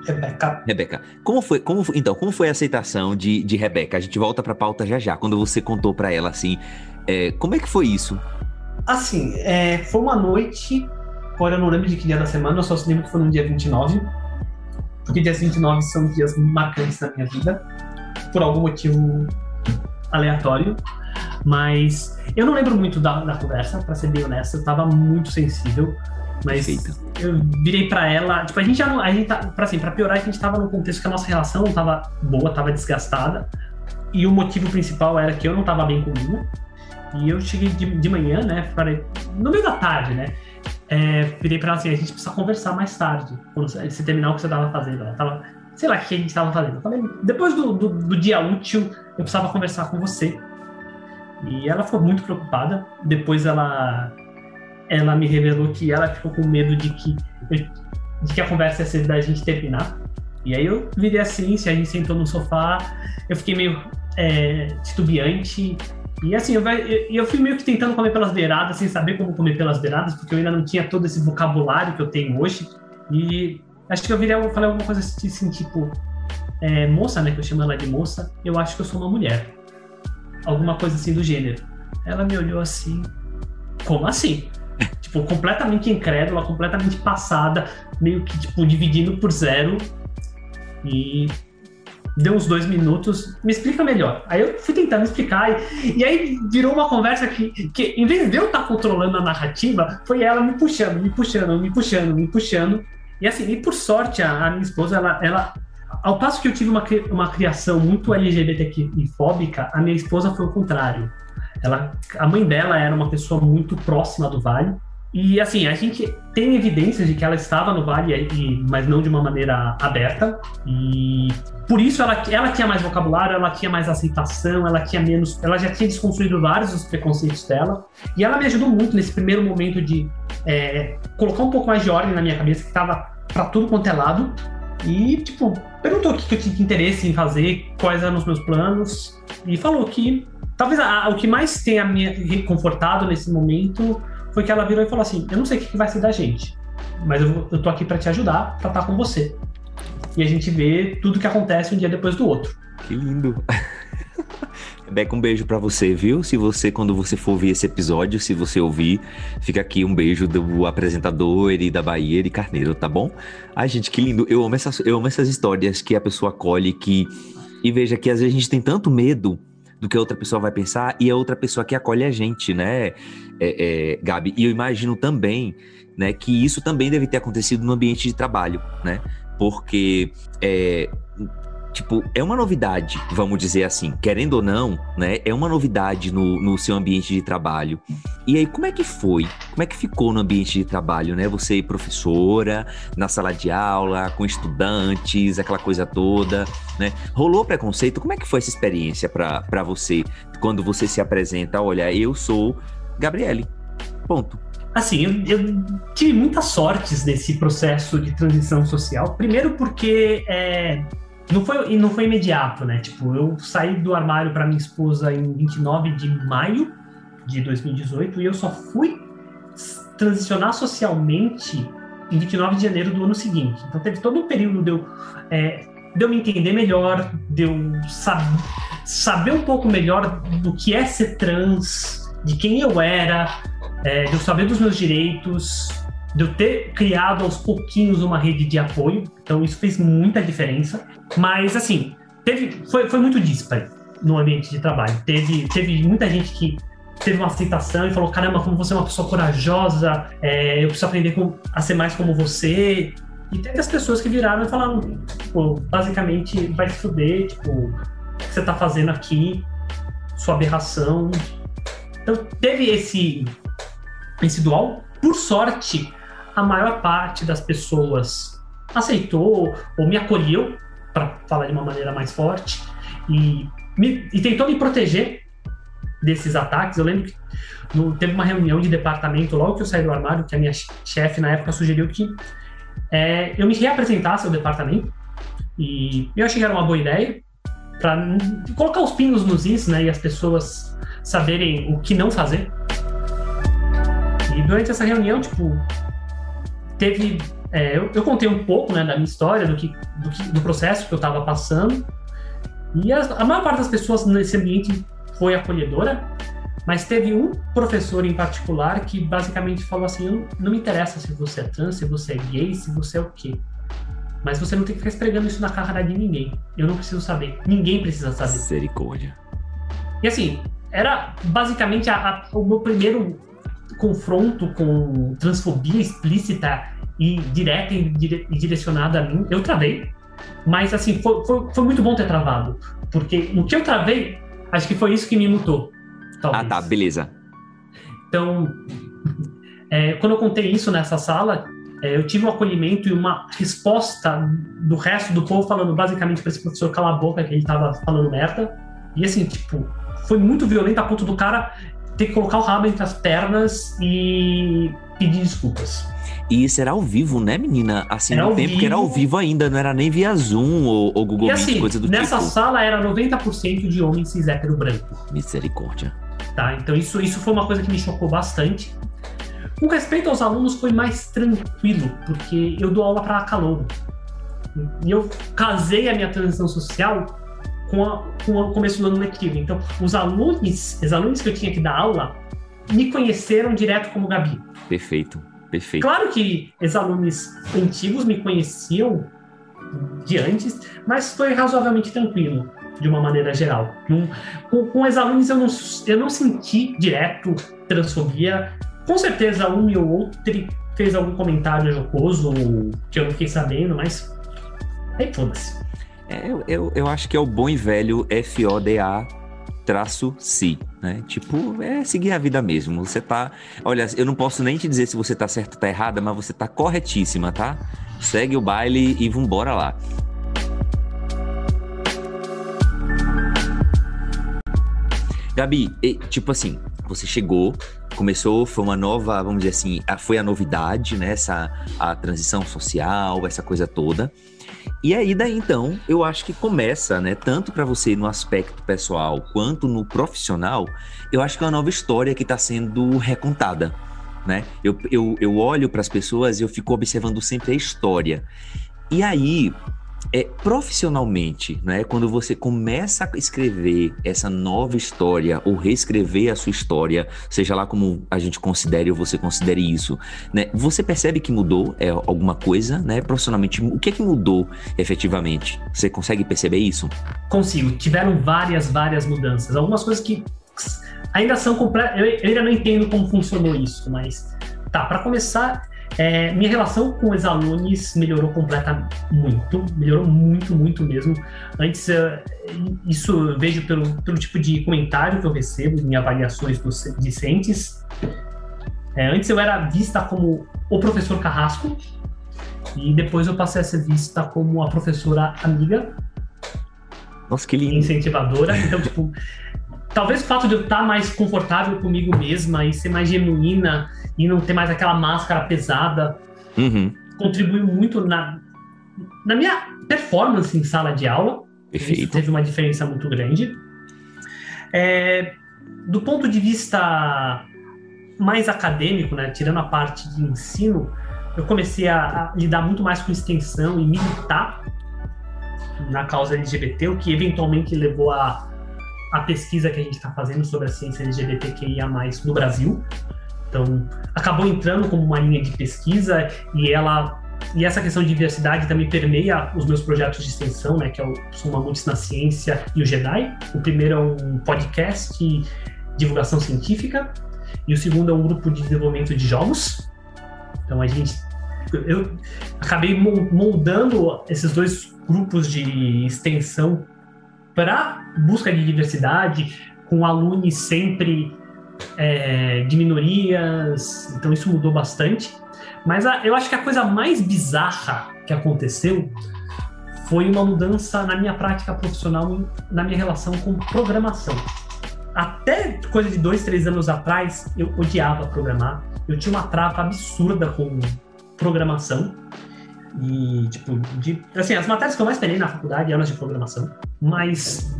Rebeca. Rebeca, como foi, como então, como foi a aceitação de, de Rebeca? A gente volta pra pauta já já, quando você contou para ela assim, é, como é que foi isso? Assim, é, foi uma noite, agora eu não lembro de que dia da semana, eu só lembro que foi no dia 29, porque dias 29 são dias marcantes na minha vida, por algum motivo aleatório, mas eu não lembro muito da, da conversa, para ser bem honesto, eu tava muito sensível, mas Perfeito. eu virei para ela, tipo, a gente já não, a gente tá, pra, assim, pra piorar, a gente tava num contexto que a nossa relação não tava boa, tava desgastada. E o motivo principal era que eu não tava bem comigo. E eu cheguei de, de manhã, né, falei, no meio da tarde, né, é, virei pra ela assim, a gente precisa conversar mais tarde, quando você terminar o que você tava fazendo. Ela tava, sei lá o que a gente tava fazendo. Eu falei, depois do, do, do dia útil, eu precisava conversar com você. E ela ficou muito preocupada. Depois ela ela me revelou que ela ficou com medo de que, de que a conversa ia ser da gente terminar. E aí eu virei assim, a gente sentou no sofá, eu fiquei meio é, titubeante. E assim, eu, eu, eu fui meio que tentando comer pelas beiradas, sem saber como comer pelas beiradas, porque eu ainda não tinha todo esse vocabulário que eu tenho hoje. E acho que eu virei, eu falei alguma coisa assim, tipo, é, moça, né, que eu chamo ela de moça, eu acho que eu sou uma mulher. Alguma coisa assim do gênero. Ela me olhou assim, como assim? tipo, completamente incrédula, completamente passada, meio que, tipo, dividindo por zero. E deu uns dois minutos, me explica melhor. Aí eu fui tentando explicar, e, e aí virou uma conversa que, que, em vez de eu estar tá controlando a narrativa, foi ela me puxando, me puxando, me puxando, me puxando. E assim, e por sorte, a, a minha esposa, ela, ela, ao passo que eu tive uma, uma criação muito LGBTQ fóbica, a minha esposa foi o contrário. Ela, a mãe dela era uma pessoa muito próxima do Vale, e assim, a gente tem evidências de que ela estava no Vale, mas não de uma maneira aberta. E por isso ela, ela tinha mais vocabulário, ela tinha mais aceitação, ela tinha menos. Ela já tinha desconstruído vários dos preconceitos dela. E ela me ajudou muito nesse primeiro momento de é, colocar um pouco mais de ordem na minha cabeça, que estava para tudo quanto é lado. E, tipo, perguntou o que eu tinha interesse em fazer, quais eram os meus planos. E falou que talvez a, o que mais tenha me reconfortado nesse momento foi que ela virou e falou assim: Eu não sei o que vai ser da gente, mas eu, eu tô aqui para te ajudar, pra estar com você. E a gente vê tudo que acontece um dia depois do outro. Que lindo. Rebeca, um beijo para você, viu? Se você, quando você for ouvir esse episódio, se você ouvir, fica aqui um beijo do apresentador e da Bahia de Carneiro, tá bom? Ai, gente, que lindo. Eu amo, essas, eu amo essas histórias que a pessoa acolhe que. E veja que às vezes a gente tem tanto medo do que a outra pessoa vai pensar e a outra pessoa que acolhe a gente, né, é, é, Gabi? E eu imagino também, né, que isso também deve ter acontecido no ambiente de trabalho, né? Porque é, tipo, é uma novidade, vamos dizer assim, querendo ou não, né? É uma novidade no, no seu ambiente de trabalho. E aí, como é que foi? Como é que ficou no ambiente de trabalho, né? Você professora, na sala de aula, com estudantes, aquela coisa toda, né? Rolou preconceito? Como é que foi essa experiência para você quando você se apresenta? Olha, eu sou Gabriele. Ponto. Assim, eu, eu, tive muitas sortes nesse processo de transição social. Primeiro porque é, não foi, não foi imediato, né? Tipo, eu saí do armário para minha esposa em 29 de maio de 2018 e eu só fui transicionar socialmente em 29 de janeiro do ano seguinte. Então teve todo um período de eu, é, de eu me entender melhor, de eu sab saber um pouco melhor do que é ser trans, de quem eu era, é, de eu saber dos meus direitos, de eu ter criado aos pouquinhos uma rede de apoio. Então isso fez muita diferença. Mas assim, teve, foi, foi muito disparo no ambiente de trabalho. Teve, teve muita gente que teve uma aceitação e falou: caramba, como você é uma pessoa corajosa, é, eu preciso aprender com, a ser mais como você. E teve as pessoas que viraram e falaram: tipo, basicamente, vai se fuder, tipo, o que você tá fazendo aqui, sua aberração. Então, teve esse, esse dual. Por sorte, a maior parte das pessoas aceitou ou me acolheu, para falar de uma maneira mais forte, e, me, e tentou me proteger desses ataques. Eu lembro que no, teve uma reunião de departamento logo que eu saí do armário, que a minha chefe na época sugeriu que é, eu me reapresentasse ao departamento. E eu achei que era uma boa ideia para colocar os pingos nos is, né, e as pessoas saberem o que não fazer. E durante essa reunião, tipo, teve é, eu, eu, contei um pouco né, da minha história, do, que, do, que, do processo que eu estava passando. E a, a maior parte das pessoas nesse ambiente foi acolhedora, mas teve um professor em particular que basicamente falou assim: não, não me interessa se você é trans, se você é gay, se você é o quê. Mas você não tem que ficar esfregando isso na cara de ninguém. Eu não preciso saber. Ninguém precisa saber. Misericórdia. E assim, era basicamente a, a, o meu primeiro confronto com transfobia explícita e direta e, dire, e direcionada a mim. Eu travei, mas assim, foi, foi, foi muito bom ter travado. Porque no que eu travei, Acho que foi isso que me mutou. Talvez. Ah, tá, beleza. Então, é, quando eu contei isso nessa sala, é, eu tive um acolhimento e uma resposta do resto do povo falando basicamente para esse professor calar a boca que ele estava falando merda. E assim, tipo, foi muito violento a ponto do cara ter que colocar o rabo entre as pernas e pedir desculpas. E isso era ao vivo, né, menina? Assim, era no tempo vivo. que era ao vivo ainda, não era nem via Zoom ou, ou Google e, assim, Meet, coisa do nessa tipo. Nessa sala era 90% de homens cis hétero branco. Misericórdia. Tá, então isso, isso foi uma coisa que me chocou bastante. Com respeito aos alunos, foi mais tranquilo, porque eu dou aula para calouro. E eu casei a minha transição social com, a, com o começo do ano letivo. Então, os alunos, os alunos que eu tinha que dar aula, me conheceram direto como Gabi. Perfeito. Perfeito. Claro que ex-alunos antigos me conheciam de antes, mas foi razoavelmente tranquilo, de uma maneira geral. Com, com ex-alunos eu não, eu não senti direto transfobia. Com certeza um e outro fez algum comentário jocoso que eu não fiquei sabendo, mas aí foda-se. É, eu, eu, eu acho que é o bom e velho FODA traço si, né? Tipo, é seguir a vida mesmo. Você tá. Olha, eu não posso nem te dizer se você tá certo ou tá errada, mas você tá corretíssima, tá? Segue o baile e vambora lá. Gabi, tipo assim, você chegou, começou, foi uma nova, vamos dizer assim, foi a novidade, né? Essa, a transição social, essa coisa toda. E aí daí então, eu acho que começa, né, tanto para você no aspecto pessoal quanto no profissional, eu acho que é uma nova história que está sendo recontada, né? Eu, eu, eu olho para as pessoas e eu fico observando sempre a história. E aí, é, profissionalmente, né, quando você começa a escrever essa nova história ou reescrever a sua história, seja lá como a gente considere ou você considere isso, né, você percebe que mudou é, alguma coisa, né, profissionalmente? O que é que mudou efetivamente? Você consegue perceber isso? Consigo. Tiveram várias, várias mudanças. Algumas coisas que ainda são completas. Eu, eu ainda não entendo como funcionou isso, mas tá. Para começar, é, minha relação com os alunos melhorou completamente, muito, melhorou muito, muito mesmo. Antes, é, isso eu vejo pelo, pelo tipo de comentário que eu recebo em avaliações dos discentes. É, antes eu era vista como o professor carrasco, e depois eu passei a ser vista como a professora amiga. Nossa, que lindo. Incentivadora. Então, tipo, talvez o fato de eu estar mais confortável comigo mesma e ser mais genuína e não ter mais aquela máscara pesada uhum. contribuiu muito na, na minha performance em sala de aula. Perfeito. Isso teve uma diferença muito grande. É, do ponto de vista mais acadêmico, né, tirando a parte de ensino, eu comecei a, a lidar muito mais com extensão e militar na causa LGBT, o que eventualmente levou a, a pesquisa que a gente está fazendo sobre a ciência LGBTQIA+, no Brasil. Então, acabou entrando como uma linha de pesquisa e ela e essa questão de diversidade também permeia os meus projetos de extensão, né, que é o Sou Mamutes na Ciência e o Jedi. O primeiro é um podcast de divulgação científica e o segundo é um grupo de desenvolvimento de jogos. Então a gente eu acabei moldando esses dois grupos de extensão para busca de diversidade, com alunos sempre é, de minorias, então isso mudou bastante. Mas a, eu acho que a coisa mais bizarra que aconteceu foi uma mudança na minha prática profissional, na minha relação com programação. Até coisa de dois, três anos atrás, eu odiava programar. Eu tinha uma trava absurda com programação. E, tipo, de, assim, as matérias que eu mais penei na faculdade eram de programação. Mas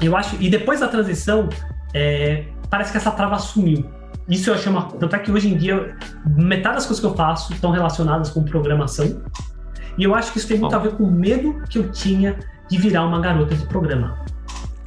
eu acho. E depois da transição, é, parece que essa trava sumiu. Isso eu achei uma. Tanto é que hoje em dia, metade das coisas que eu faço estão relacionadas com programação. E eu acho que isso tem muito a ver com o medo que eu tinha de virar uma garota de programa.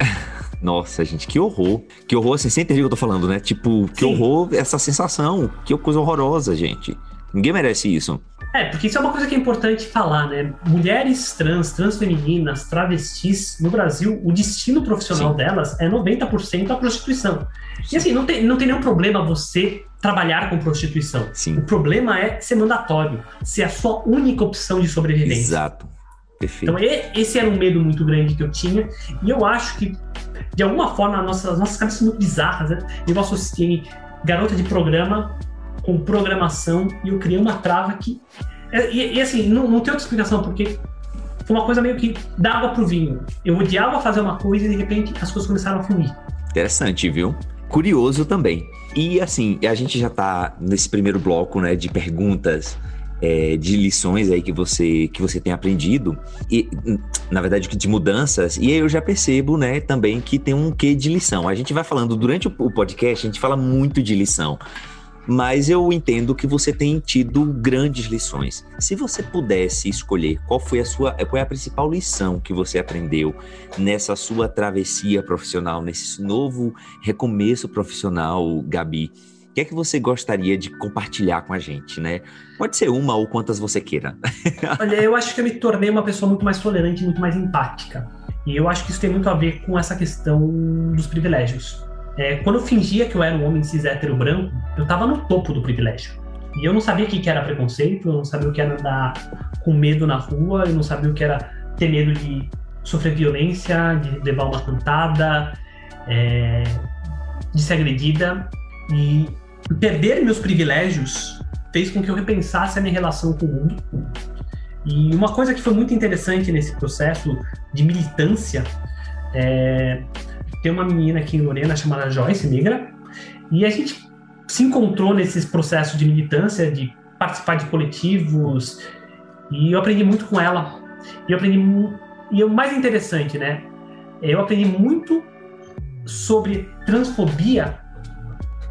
Nossa, gente, que horror. Que horror, assim, sem entender o que eu tô falando, né? Tipo, que Sim. horror essa sensação. Que coisa horrorosa, gente. Ninguém merece isso. É, porque isso é uma coisa que é importante falar, né? Mulheres trans, transfemininas, travestis, no Brasil, o destino profissional Sim. delas é 90% a prostituição. E assim, não tem, não tem nenhum problema você trabalhar com prostituição. Sim. O problema é ser mandatório, ser a sua única opção de sobrevivência. Exato. Perfeito. Então, esse era um medo muito grande que eu tinha, e eu acho que, de alguma forma, as nossas, as nossas cabeças são muito bizarras, né? Eu associei garota de programa com programação e eu criei uma trava que. É, e, e assim, não, não tem outra explicação, porque foi uma coisa meio que da água pro vinho. Eu odiava fazer uma coisa e de repente as coisas começaram a fluir. Interessante, viu? Curioso também. E assim, a gente já tá nesse primeiro bloco, né, de perguntas. É, de lições aí que você que você tem aprendido e na verdade de mudanças e aí eu já percebo né também que tem um quê de lição a gente vai falando durante o podcast a gente fala muito de lição mas eu entendo que você tem tido grandes lições. Se você pudesse escolher qual foi a sua, qual é a principal lição que você aprendeu nessa sua travessia profissional, nesse novo recomeço profissional, Gabi, o que é que você gostaria de compartilhar com a gente, né? Pode ser uma ou quantas você queira. Olha, eu acho que eu me tornei uma pessoa muito mais tolerante, muito mais empática. E eu acho que isso tem muito a ver com essa questão dos privilégios. É, quando eu fingia que eu era um homem cis hétero branco, eu tava no topo do privilégio. E eu não sabia o que era preconceito, eu não sabia o que era andar com medo na rua, eu não sabia o que era ter medo de sofrer violência, de levar uma cantada, é, de ser agredida. E perder meus privilégios fez com que eu repensasse a minha relação com o mundo. E uma coisa que foi muito interessante nesse processo de militância é, tem uma menina aqui em Lorena chamada Joyce Negra, e a gente se encontrou nesses processos de militância, de participar de coletivos, e eu aprendi muito com ela. E eu aprendi e o mais interessante, né? Eu aprendi muito sobre transfobia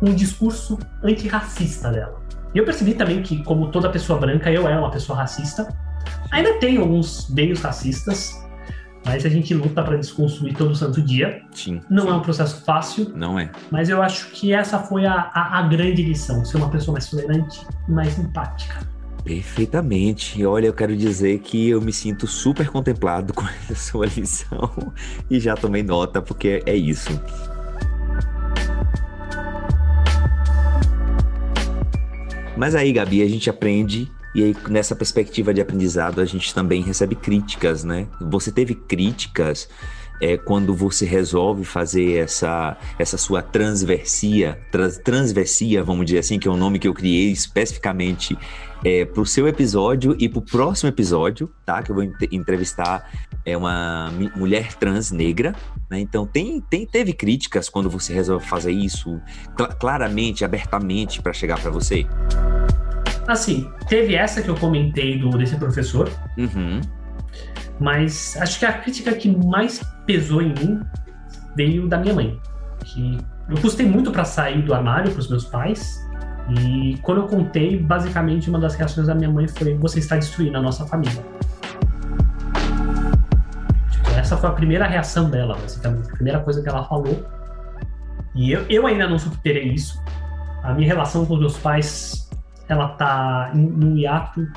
o discurso antirracista dela. E eu percebi também que, como toda pessoa branca, eu era uma pessoa racista. Ainda tenho alguns meios racistas, mas a gente luta para desconstruir todo santo dia. Sim. Não sim. é um processo fácil. Não é. Mas eu acho que essa foi a, a, a grande lição: ser uma pessoa mais tolerante e mais empática. Perfeitamente. Olha, eu quero dizer que eu me sinto super contemplado com essa sua lição e já tomei nota, porque é isso. Mas aí, Gabi, a gente aprende e aí, nessa perspectiva de aprendizado, a gente também recebe críticas, né? Você teve críticas é, quando você resolve fazer essa, essa sua transversia, trans, transversia, vamos dizer assim, que é um nome que eu criei especificamente é, para o seu episódio e para o próximo episódio, tá? Que eu vou entrevistar é uma mulher trans negra, né? Então tem, tem teve críticas quando você resolve fazer isso cl claramente, abertamente para chegar para você. Assim, teve essa que eu comentei do desse professor. Uhum. Mas acho que a crítica que mais pesou em mim veio da minha mãe. Que eu custei muito para sair do armário para os meus pais. E quando eu contei, basicamente uma das reações da minha mãe foi: Você está destruindo a nossa família. Tipo, essa foi a primeira reação dela, basicamente. A primeira coisa que ela falou. E eu, eu ainda não superei isso. A minha relação com os meus pais, ela tá no hiato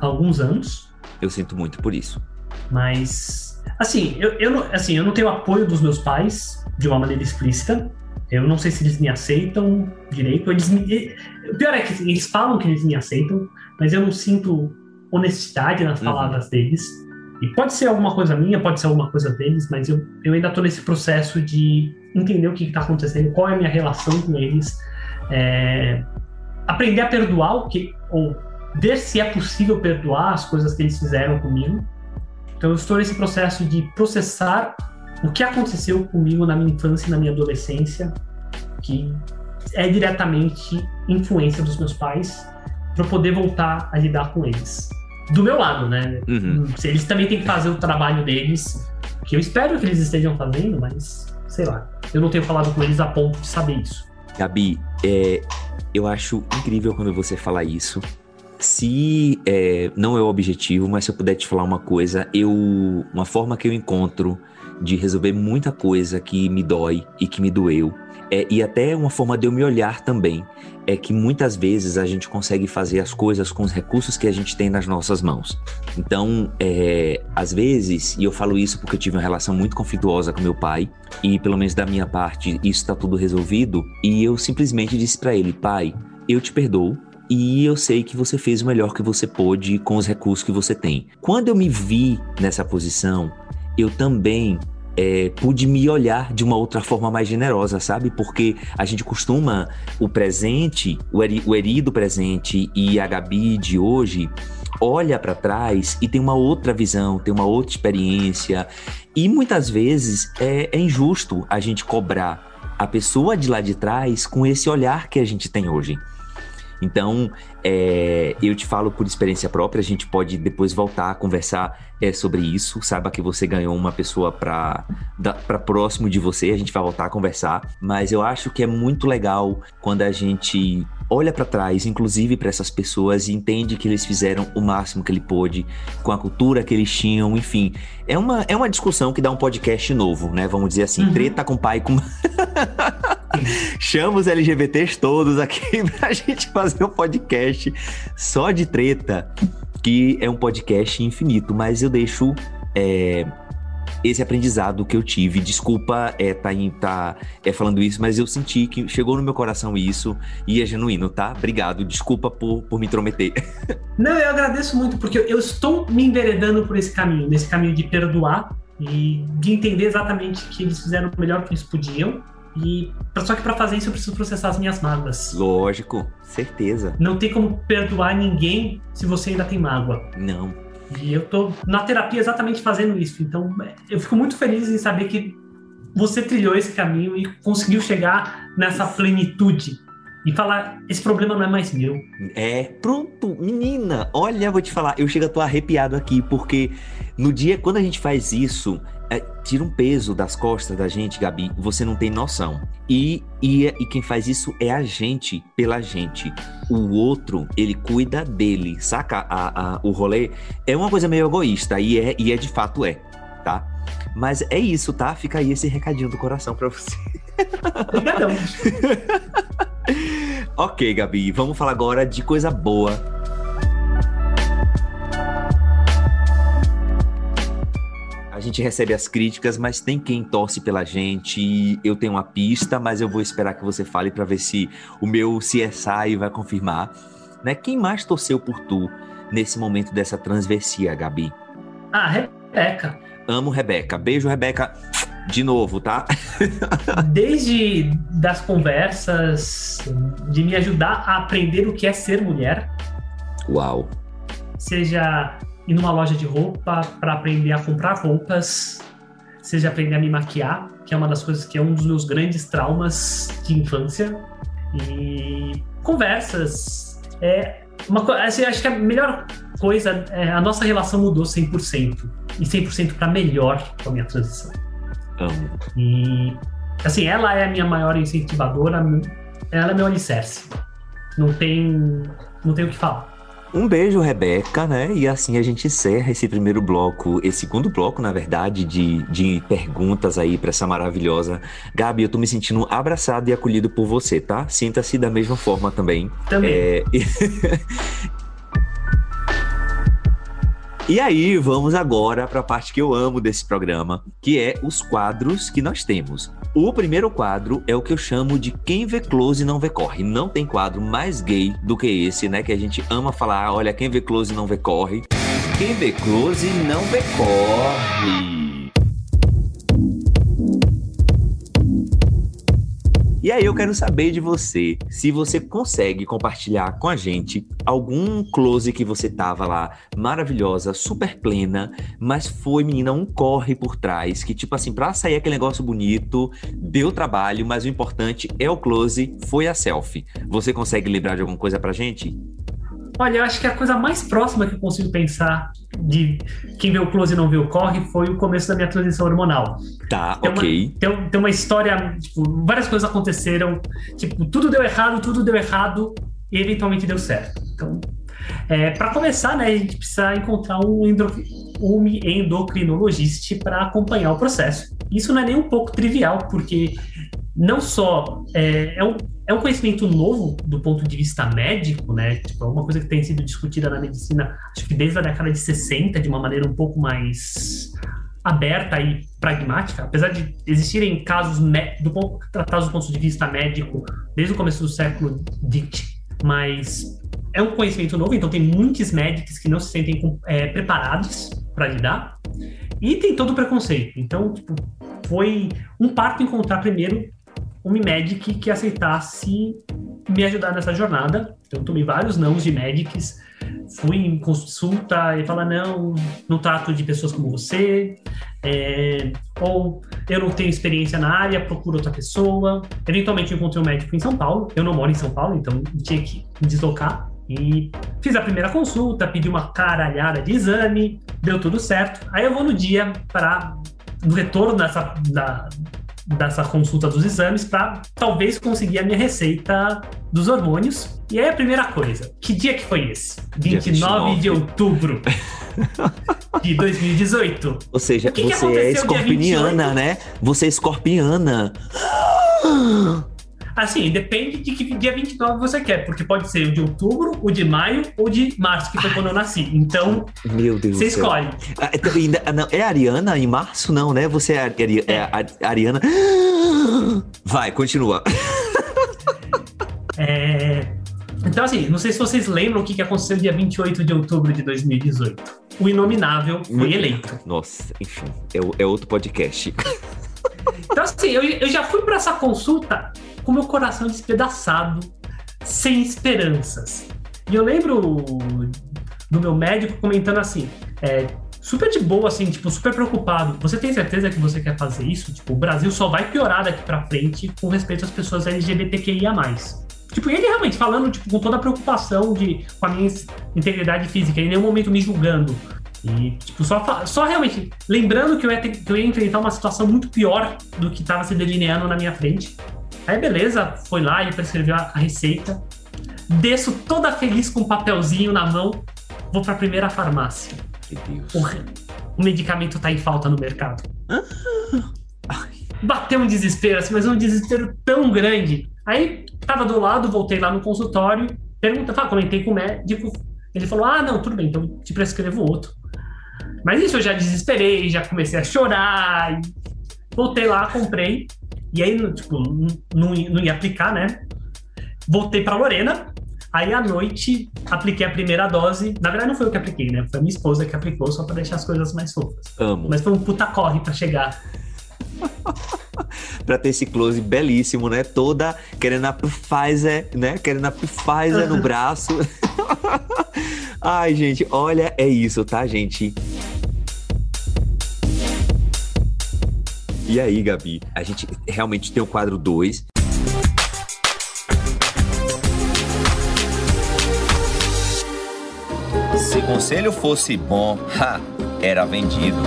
há alguns anos. Eu sinto muito por isso. Mas, assim, eu, eu, não, assim, eu não tenho apoio dos meus pais de uma maneira explícita. Eu não sei se eles me aceitam direito. Eles me, o pior é que assim, eles falam que eles me aceitam, mas eu não sinto honestidade nas uhum. palavras uhum. deles. E pode ser alguma coisa minha, pode ser alguma coisa deles, mas eu, eu ainda estou nesse processo de entender o que está acontecendo, qual é a minha relação com eles, é, aprender a perdoar o que, ou ver se é possível perdoar as coisas que eles fizeram comigo. Então eu estou nesse processo de processar o que aconteceu comigo na minha infância e na minha adolescência, que é diretamente influência dos meus pais, para poder voltar a lidar com eles. Do meu lado, né? Uhum. Eles também têm que fazer o trabalho deles, que eu espero que eles estejam fazendo, mas sei lá. Eu não tenho falado com eles a ponto de saber isso. Gabi, é, eu acho incrível quando você fala isso. Se é, não é o objetivo, mas se eu puder te falar uma coisa, eu uma forma que eu encontro de resolver muita coisa que me dói e que me doeu. É, e até uma forma de eu me olhar também é que muitas vezes a gente consegue fazer as coisas com os recursos que a gente tem nas nossas mãos. Então, é, às vezes, e eu falo isso porque eu tive uma relação muito conflituosa com meu pai, e pelo menos da minha parte isso está tudo resolvido, e eu simplesmente disse para ele: pai, eu te perdoo, e eu sei que você fez o melhor que você pôde com os recursos que você tem. Quando eu me vi nessa posição, eu também é, pude me olhar de uma outra forma mais generosa, sabe? Porque a gente costuma o presente, o, eri, o Eri do presente e a Gabi de hoje olha para trás e tem uma outra visão, tem uma outra experiência. E muitas vezes é, é injusto a gente cobrar a pessoa de lá de trás com esse olhar que a gente tem hoje. Então, é, eu te falo por experiência própria, a gente pode depois voltar a conversar é, sobre isso. Saiba que você ganhou uma pessoa para próximo de você, a gente vai voltar a conversar. Mas eu acho que é muito legal quando a gente olha para trás, inclusive para essas pessoas, e entende que eles fizeram o máximo que ele pôde com a cultura que eles tinham, enfim. É uma, é uma discussão que dá um podcast novo, né? Vamos dizer assim, uhum. treta com pai com. Chama os LGBTs todos aqui pra gente fazer um podcast só de treta, que é um podcast infinito, mas eu deixo é, esse aprendizado que eu tive. Desculpa é, tá, tá é, falando isso, mas eu senti que chegou no meu coração isso e é genuíno, tá? Obrigado, desculpa por, por me intrometer. Não, eu agradeço muito, porque eu estou me enveredando por esse caminho, nesse caminho de perdoar e de entender exatamente que eles fizeram o melhor que eles podiam e só que para fazer isso eu preciso processar as minhas mágoas. Lógico, certeza. Não tem como perdoar ninguém se você ainda tem mágoa. Não. E eu tô na terapia exatamente fazendo isso. Então, eu fico muito feliz em saber que você trilhou esse caminho e conseguiu chegar nessa plenitude e falar: esse problema não é mais meu. É, pronto, menina, olha, vou te falar, eu chego a tô arrepiado aqui, porque no dia, quando a gente faz isso, é, tira um peso das costas da gente, Gabi, você não tem noção. E, e, e quem faz isso é a gente, pela gente. O outro, ele cuida dele, saca? A, a, o rolê é uma coisa meio egoísta, e é, e é de fato é, tá? Mas é isso, tá? Fica aí esse recadinho do coração pra você. Ok, Gabi, vamos falar agora de coisa boa. A gente recebe as críticas, mas tem quem torce pela gente. Eu tenho uma pista, mas eu vou esperar que você fale para ver se o meu CSI vai confirmar. Né? Quem mais torceu por tu nesse momento dessa transversia, Gabi? Ah, Rebeca. Amo Rebeca. Beijo, Rebeca de novo, tá? Desde das conversas, de me ajudar a aprender o que é ser mulher. Uau. Seja ir numa loja de roupa para aprender a comprar roupas, seja aprender a me maquiar, que é uma das coisas que é um dos meus grandes traumas de infância. E conversas. É uma, assim, acho que a melhor coisa é a nossa relação mudou 100%. e 100% para melhor com a minha transição. Amo. E, assim, ela é a minha maior incentivadora, ela é meu alicerce. Não tem, não tem o que falar. Um beijo, Rebeca, né? E assim a gente encerra esse primeiro bloco, esse segundo bloco, na verdade, de, de perguntas aí para essa maravilhosa. Gabi, eu tô me sentindo abraçado e acolhido por você, tá? Sinta-se da mesma forma também. Também. É... E aí, vamos agora para a parte que eu amo desse programa, que é os quadros que nós temos. O primeiro quadro é o que eu chamo de quem vê close não vê corre. Não tem quadro mais gay do que esse, né? Que a gente ama falar, olha, quem vê close não vê corre. Quem vê close não vê corre. E aí eu quero saber de você, se você consegue compartilhar com a gente algum close que você tava lá, maravilhosa, super plena, mas foi, menina, um corre por trás, que tipo assim, pra sair aquele negócio bonito, deu trabalho, mas o importante é o close, foi a selfie. Você consegue lembrar de alguma coisa pra gente? Olha, eu acho que a coisa mais próxima que eu consigo pensar de quem vê o close e não vê o corre foi o começo da minha transição hormonal. Tá, tem ok. Uma, tem, tem, uma história, tipo, várias coisas aconteceram, tipo, tudo deu errado, tudo deu errado e eventualmente deu certo. Então, é, para começar, né, a gente precisa encontrar um, um endocrinologista para acompanhar o processo. Isso não é nem um pouco trivial, porque não só é, é, um, é um conhecimento novo do ponto de vista médico, né? Tipo, é uma coisa que tem sido discutida na medicina, acho que desde a década de 60, de uma maneira um pouco mais aberta e pragmática, apesar de existirem casos do ponto, tratados do ponto de vista médico desde o começo do século XX, mas é um conhecimento novo, então tem muitos médicos que não se sentem é, preparados para lidar e tem todo o preconceito. Então, tipo, foi um parto encontrar primeiro um Medic que aceitasse me ajudar nessa jornada. Então, tomei vários nãos de médicos, fui em consulta e falar: não, não trato de pessoas como você, é, ou eu não tenho experiência na área, procuro outra pessoa. Eventualmente, encontrei um médico em São Paulo. Eu não moro em São Paulo, então tinha que me deslocar. E fiz a primeira consulta, pedi uma caralhada de exame, deu tudo certo. Aí eu vou no dia para no retorno dessa, da, dessa consulta dos exames para talvez conseguir a minha receita dos hormônios. E aí a primeira coisa, que dia que foi esse? 29 de outubro de 2018. Ou seja, que você que é escorpiana, né? Você é escorpiana. Assim, depende de que dia 29 você quer, porque pode ser o de outubro, o de maio ou de março, que foi quando eu nasci. Então, Meu Deus você escolhe. Ah, então, não, é Ariana em março? Não, né? Você é, Ari, é. é Ariana. Vai, continua. É... Então, assim, não sei se vocês lembram o que aconteceu dia 28 de outubro de 2018. O Inominável foi eleito. Nossa, enfim, é, é outro podcast. Então, assim, eu, eu já fui para essa consulta com meu coração despedaçado, sem esperanças. E eu lembro do meu médico comentando assim, é, super de boa, assim, tipo, super preocupado. Você tem certeza que você quer fazer isso? Tipo, o Brasil só vai piorar daqui para frente com respeito às pessoas LGBTQIA+. Tipo, ele realmente falando, tipo, com toda a preocupação de, com a minha integridade física, em nenhum momento me julgando. E, tipo, só, só realmente lembrando que eu, ia ter, que eu ia enfrentar uma situação muito pior do que estava se delineando na minha frente. Aí, beleza, foi lá e prescreveu a, receita. Desço toda feliz com um papelzinho na mão, vou para a primeira farmácia. O, o, medicamento tá em falta no mercado. Bateu um desespero, assim, mas um desespero tão grande. Aí, tava do lado, voltei lá no consultório, pergunta, comentei com o médico. Ele falou: Ah, não, tudo bem, então te prescrevo outro. Mas isso eu já desesperei, já comecei a chorar. Voltei lá, comprei. E aí, tipo, não, não ia aplicar, né? Voltei para Lorena. Aí à noite apliquei a primeira dose. Na verdade, não foi eu que apliquei, né? Foi a minha esposa que aplicou só para deixar as coisas mais fofas. Amo. Mas foi um puta corre para chegar. para ter esse close belíssimo, né? Toda querendo a Pfizer, né? Querendo a Pfizer no braço. Ai, gente, olha, é isso, tá, gente? E aí, Gabi? A gente realmente tem o quadro 2. Se conselho fosse bom, ha, era vendido.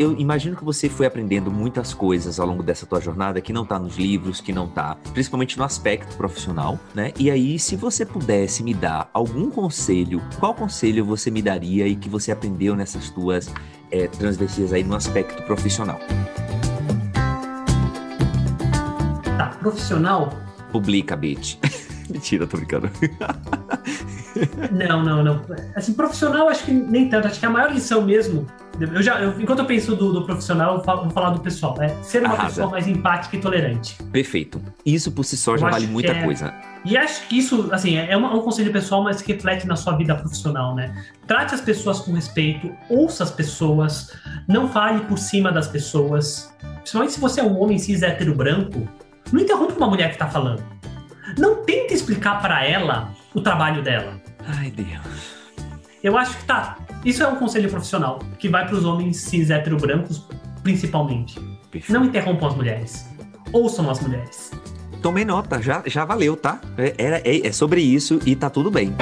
Eu imagino que você foi aprendendo muitas coisas ao longo dessa tua jornada que não tá nos livros, que não tá, principalmente no aspecto profissional, né? E aí, se você pudesse me dar algum conselho, qual conselho você me daria e que você aprendeu nessas tuas é, transversas aí no aspecto profissional? Tá, profissional? Publica, bitch. Mentira, tô brincando. não, não, não. Assim, profissional, acho que nem tanto. Acho que a maior lição mesmo. Eu já, eu, enquanto eu penso do, do profissional, eu falo, vou falar do pessoal. É ser uma Arrasa. pessoa mais empática e tolerante. Perfeito. Isso por si só eu já vale muita é... coisa. E acho que isso, assim, é um, um conselho pessoal, mas que reflete na sua vida profissional, né? Trate as pessoas com respeito, ouça as pessoas, não fale por cima das pessoas. Principalmente se você é um homem cis hétero branco, não interrompa uma mulher que tá falando. Não tente explicar para ela o trabalho dela. Ai, Deus. Eu acho que tá. Isso é um conselho profissional que vai para os homens cis hétero brancos, principalmente. Não interrompam as mulheres. Ouçam as mulheres. Tomei nota, já, já valeu, tá? É, é, é sobre isso e tá tudo bem.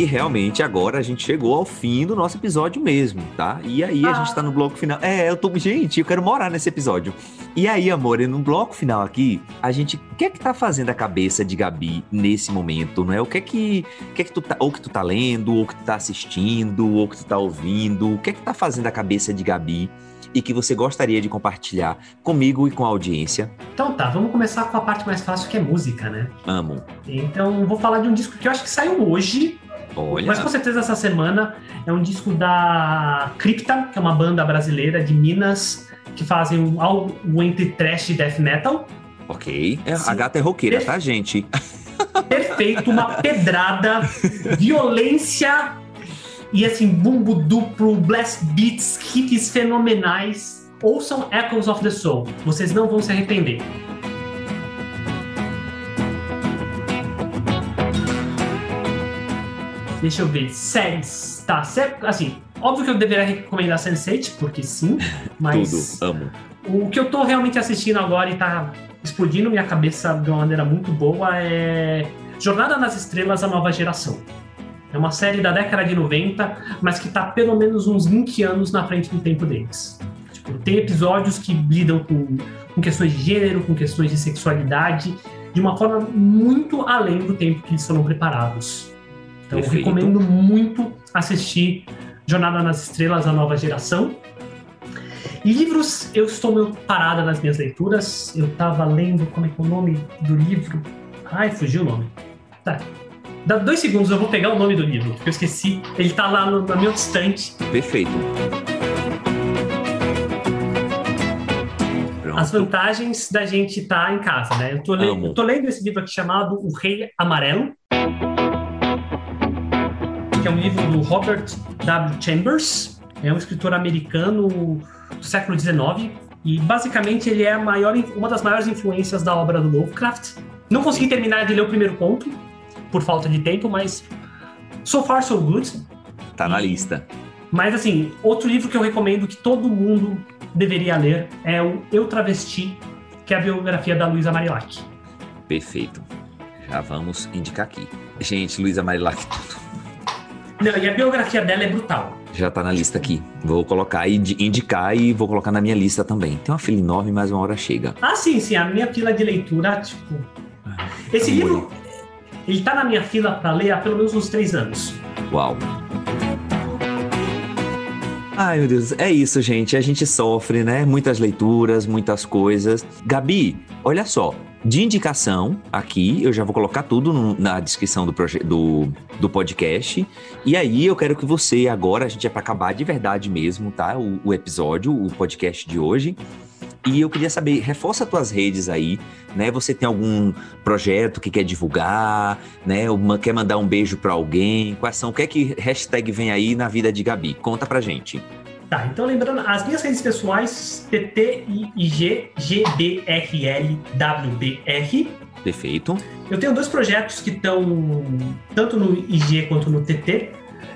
Aí, realmente, agora a gente chegou ao fim do nosso episódio mesmo, tá? E aí a gente tá no bloco final. É, eu tô. Gente, eu quero morar nesse episódio. E aí, amor, no bloco final aqui, a gente. O que é que tá fazendo a cabeça de Gabi nesse momento, não é? O que é que. O que é que tu tá. Ou que tu tá lendo, ou que tu tá assistindo, ou que tu tá ouvindo. O que é que tá fazendo a cabeça de Gabi? e que você gostaria de compartilhar comigo e com a audiência? Então tá, vamos começar com a parte mais fácil que é música, né? Amo. Então vou falar de um disco que eu acho que saiu hoje, Olha. Mas com certeza essa semana é um disco da Crypta, que é uma banda brasileira de Minas que fazem um, algo entre trash e death metal. Ok. É, a gata é roqueira, Perfe... tá, gente? Perfeito, uma pedrada, violência e assim, bumbo duplo, blast beats, hits fenomenais. Ouçam Echoes of the Soul, vocês não vão se arrepender. Deixa eu ver. Séries. Tá, assim, óbvio que eu deveria recomendar Sense8, porque sim, mas. Tudo, amo. O que eu tô realmente assistindo agora e tá explodindo minha cabeça de uma maneira muito boa é Jornada nas Estrelas, a nova geração. É uma série da década de 90, mas que tá pelo menos uns 20 anos na frente do tempo deles. Tipo, tem episódios que lidam com, com questões de gênero, com questões de sexualidade, de uma forma muito além do tempo que eles foram preparados. Então, Perfeito. recomendo muito assistir Jornada nas Estrelas, a nova geração. Livros, eu estou meio parada nas minhas leituras. Eu estava lendo, como é que é o nome do livro? Ai, fugiu o nome. Tá. Dá dois segundos, eu vou pegar o nome do livro, porque eu esqueci. Ele está lá no, meu distante. Perfeito. As vantagens da gente estar tá em casa, né? Eu tô, le... eu tô lendo esse livro aqui chamado O Rei Amarelo que é um livro do Robert W. Chambers, é um escritor americano do século XIX, e basicamente ele é maior, uma das maiores influências da obra do Lovecraft. Não consegui terminar de ler o primeiro conto, por falta de tempo, mas so far so good. Tá na lista. Mas assim, outro livro que eu recomendo que todo mundo deveria ler é o Eu Travesti, que é a biografia da Luísa Marilac. Perfeito. Já vamos indicar aqui. Gente, Luísa Marilac, não, e a biografia dela é brutal. Já tá na lista aqui. Vou colocar e indicar e vou colocar na minha lista também. Tem uma fila enorme, mas uma hora chega. Ah, sim, sim. A minha fila de leitura, tipo. Ah, Esse livro, ele tá na minha fila para ler há pelo menos uns três anos. Uau. Ai, meu Deus, é isso, gente. A gente sofre, né? Muitas leituras, muitas coisas. Gabi, olha só. De indicação, aqui, eu já vou colocar tudo no, na descrição do, do, do, podcast. E aí eu quero que você, agora, a gente é para acabar de verdade mesmo, tá? O, o, episódio, o podcast de hoje. E eu queria saber, reforça tuas redes aí, né? Você tem algum projeto que quer divulgar, né? Uma, quer mandar um beijo para alguém? Quais são? O que é que hashtag vem aí na vida de Gabi? Conta pra gente. Tá, então lembrando, as minhas redes pessoais, TTIG, GBRL, WBR. Perfeito. Eu tenho dois projetos que estão tanto no IG quanto no TT.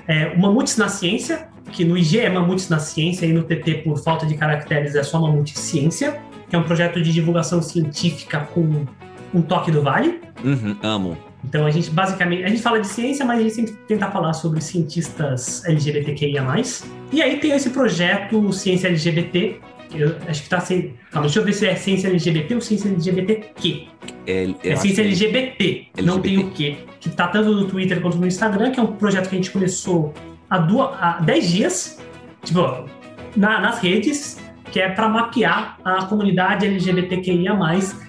É, o Mamutes na Ciência, que no IG é Mamutes na Ciência e no TT, por falta de caracteres, é só Mamute Ciência, que é um projeto de divulgação científica com um toque do Vale. Uhum, amo. Então a gente basicamente, a gente fala de ciência, mas a gente sempre tenta falar sobre cientistas LGBTQIA+. E aí tem esse projeto Ciência LGBT, eu acho que tá sem. Calma, deixa eu ver se é ciência LGBT ou ciência LGBTQ. É, É ciência LGBT, não tem o quê. Que tá tanto no Twitter quanto no Instagram, que é um projeto que a gente começou há, duas, há 10 dias, tipo, na- nas redes, que é para mapear a comunidade LGBTQIA,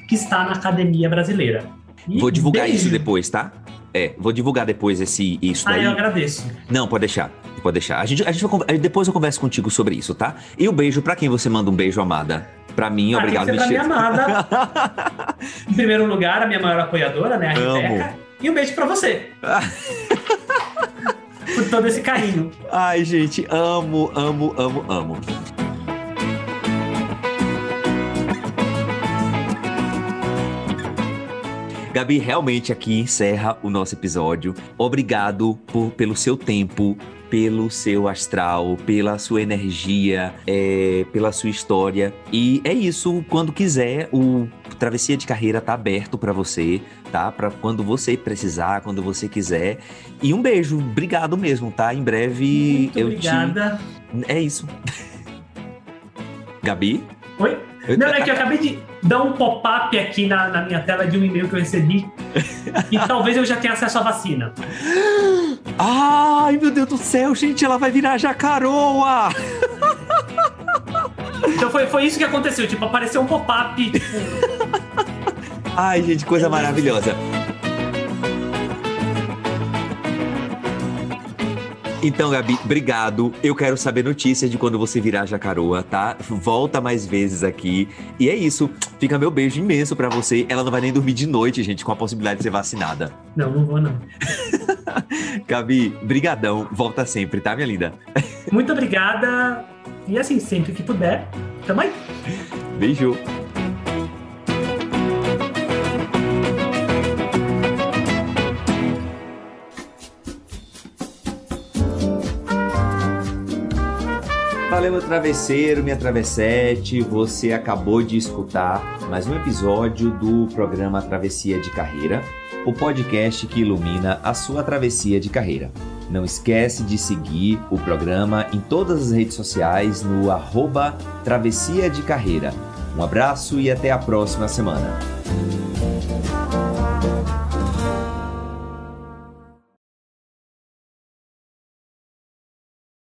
que está na academia brasileira. E Vou divulgar beijo. isso depois, tá? É, vou divulgar depois esse, isso Ah, daí. eu agradeço. Não, pode deixar. Pode deixar. A gente, a gente vai, depois eu converso contigo sobre isso, tá? E o beijo pra quem você manda um beijo, amada? Pra mim, Ah, obrigado, ser pra Michelle. minha amada. Em primeiro lugar, a minha maior apoiadora, né, a Amo. Rebeca. E um beijo pra você. Por todo esse carinho. Ai, gente, amo, amo, amo, amo. Gabi, realmente aqui encerra o nosso episódio. Obrigado por- pelo seu tempo, pelo seu astral, pela sua energia, é, pela sua história. E é isso. Quando quiser, o Travessia de Carreira tá aberto para você, tá? Para quando você precisar, quando você quiser. E um beijo. Obrigado mesmo, tá? Em breve Muito eu obrigada. te. É isso. Gabi? Oi? Não, é que eu acabei de dar um pop-up aqui na, na minha tela de um e-mail que eu recebi. e talvez eu já tenha acesso à vacina. Ai, meu Deus do céu, gente, ela vai virar jacaroa! Então foi, foi isso que aconteceu. Tipo, apareceu um pop-up. Tipo, Ai, gente, coisa maravilhosa. Então, Gabi, obrigado. Eu quero saber notícias de quando você virar jacaroa, tá? Volta mais vezes aqui. E é isso. Fica meu beijo imenso pra você. Ela não vai nem dormir de noite, gente, com a possibilidade de ser vacinada. não, não vou não. Gabi, brigadão. Volta sempre, tá, minha linda? Muito obrigada. E assim, sempre que puder, tamo aí. Beijo. Meu travesseiro, minha travessete. Você acabou de escutar mais um episódio do programa Travessia de Carreira, o podcast que ilumina a sua travessia de carreira. Não esquece de seguir o programa em todas as redes sociais no arroba Travessia de Carreira. Um abraço e até a próxima semana.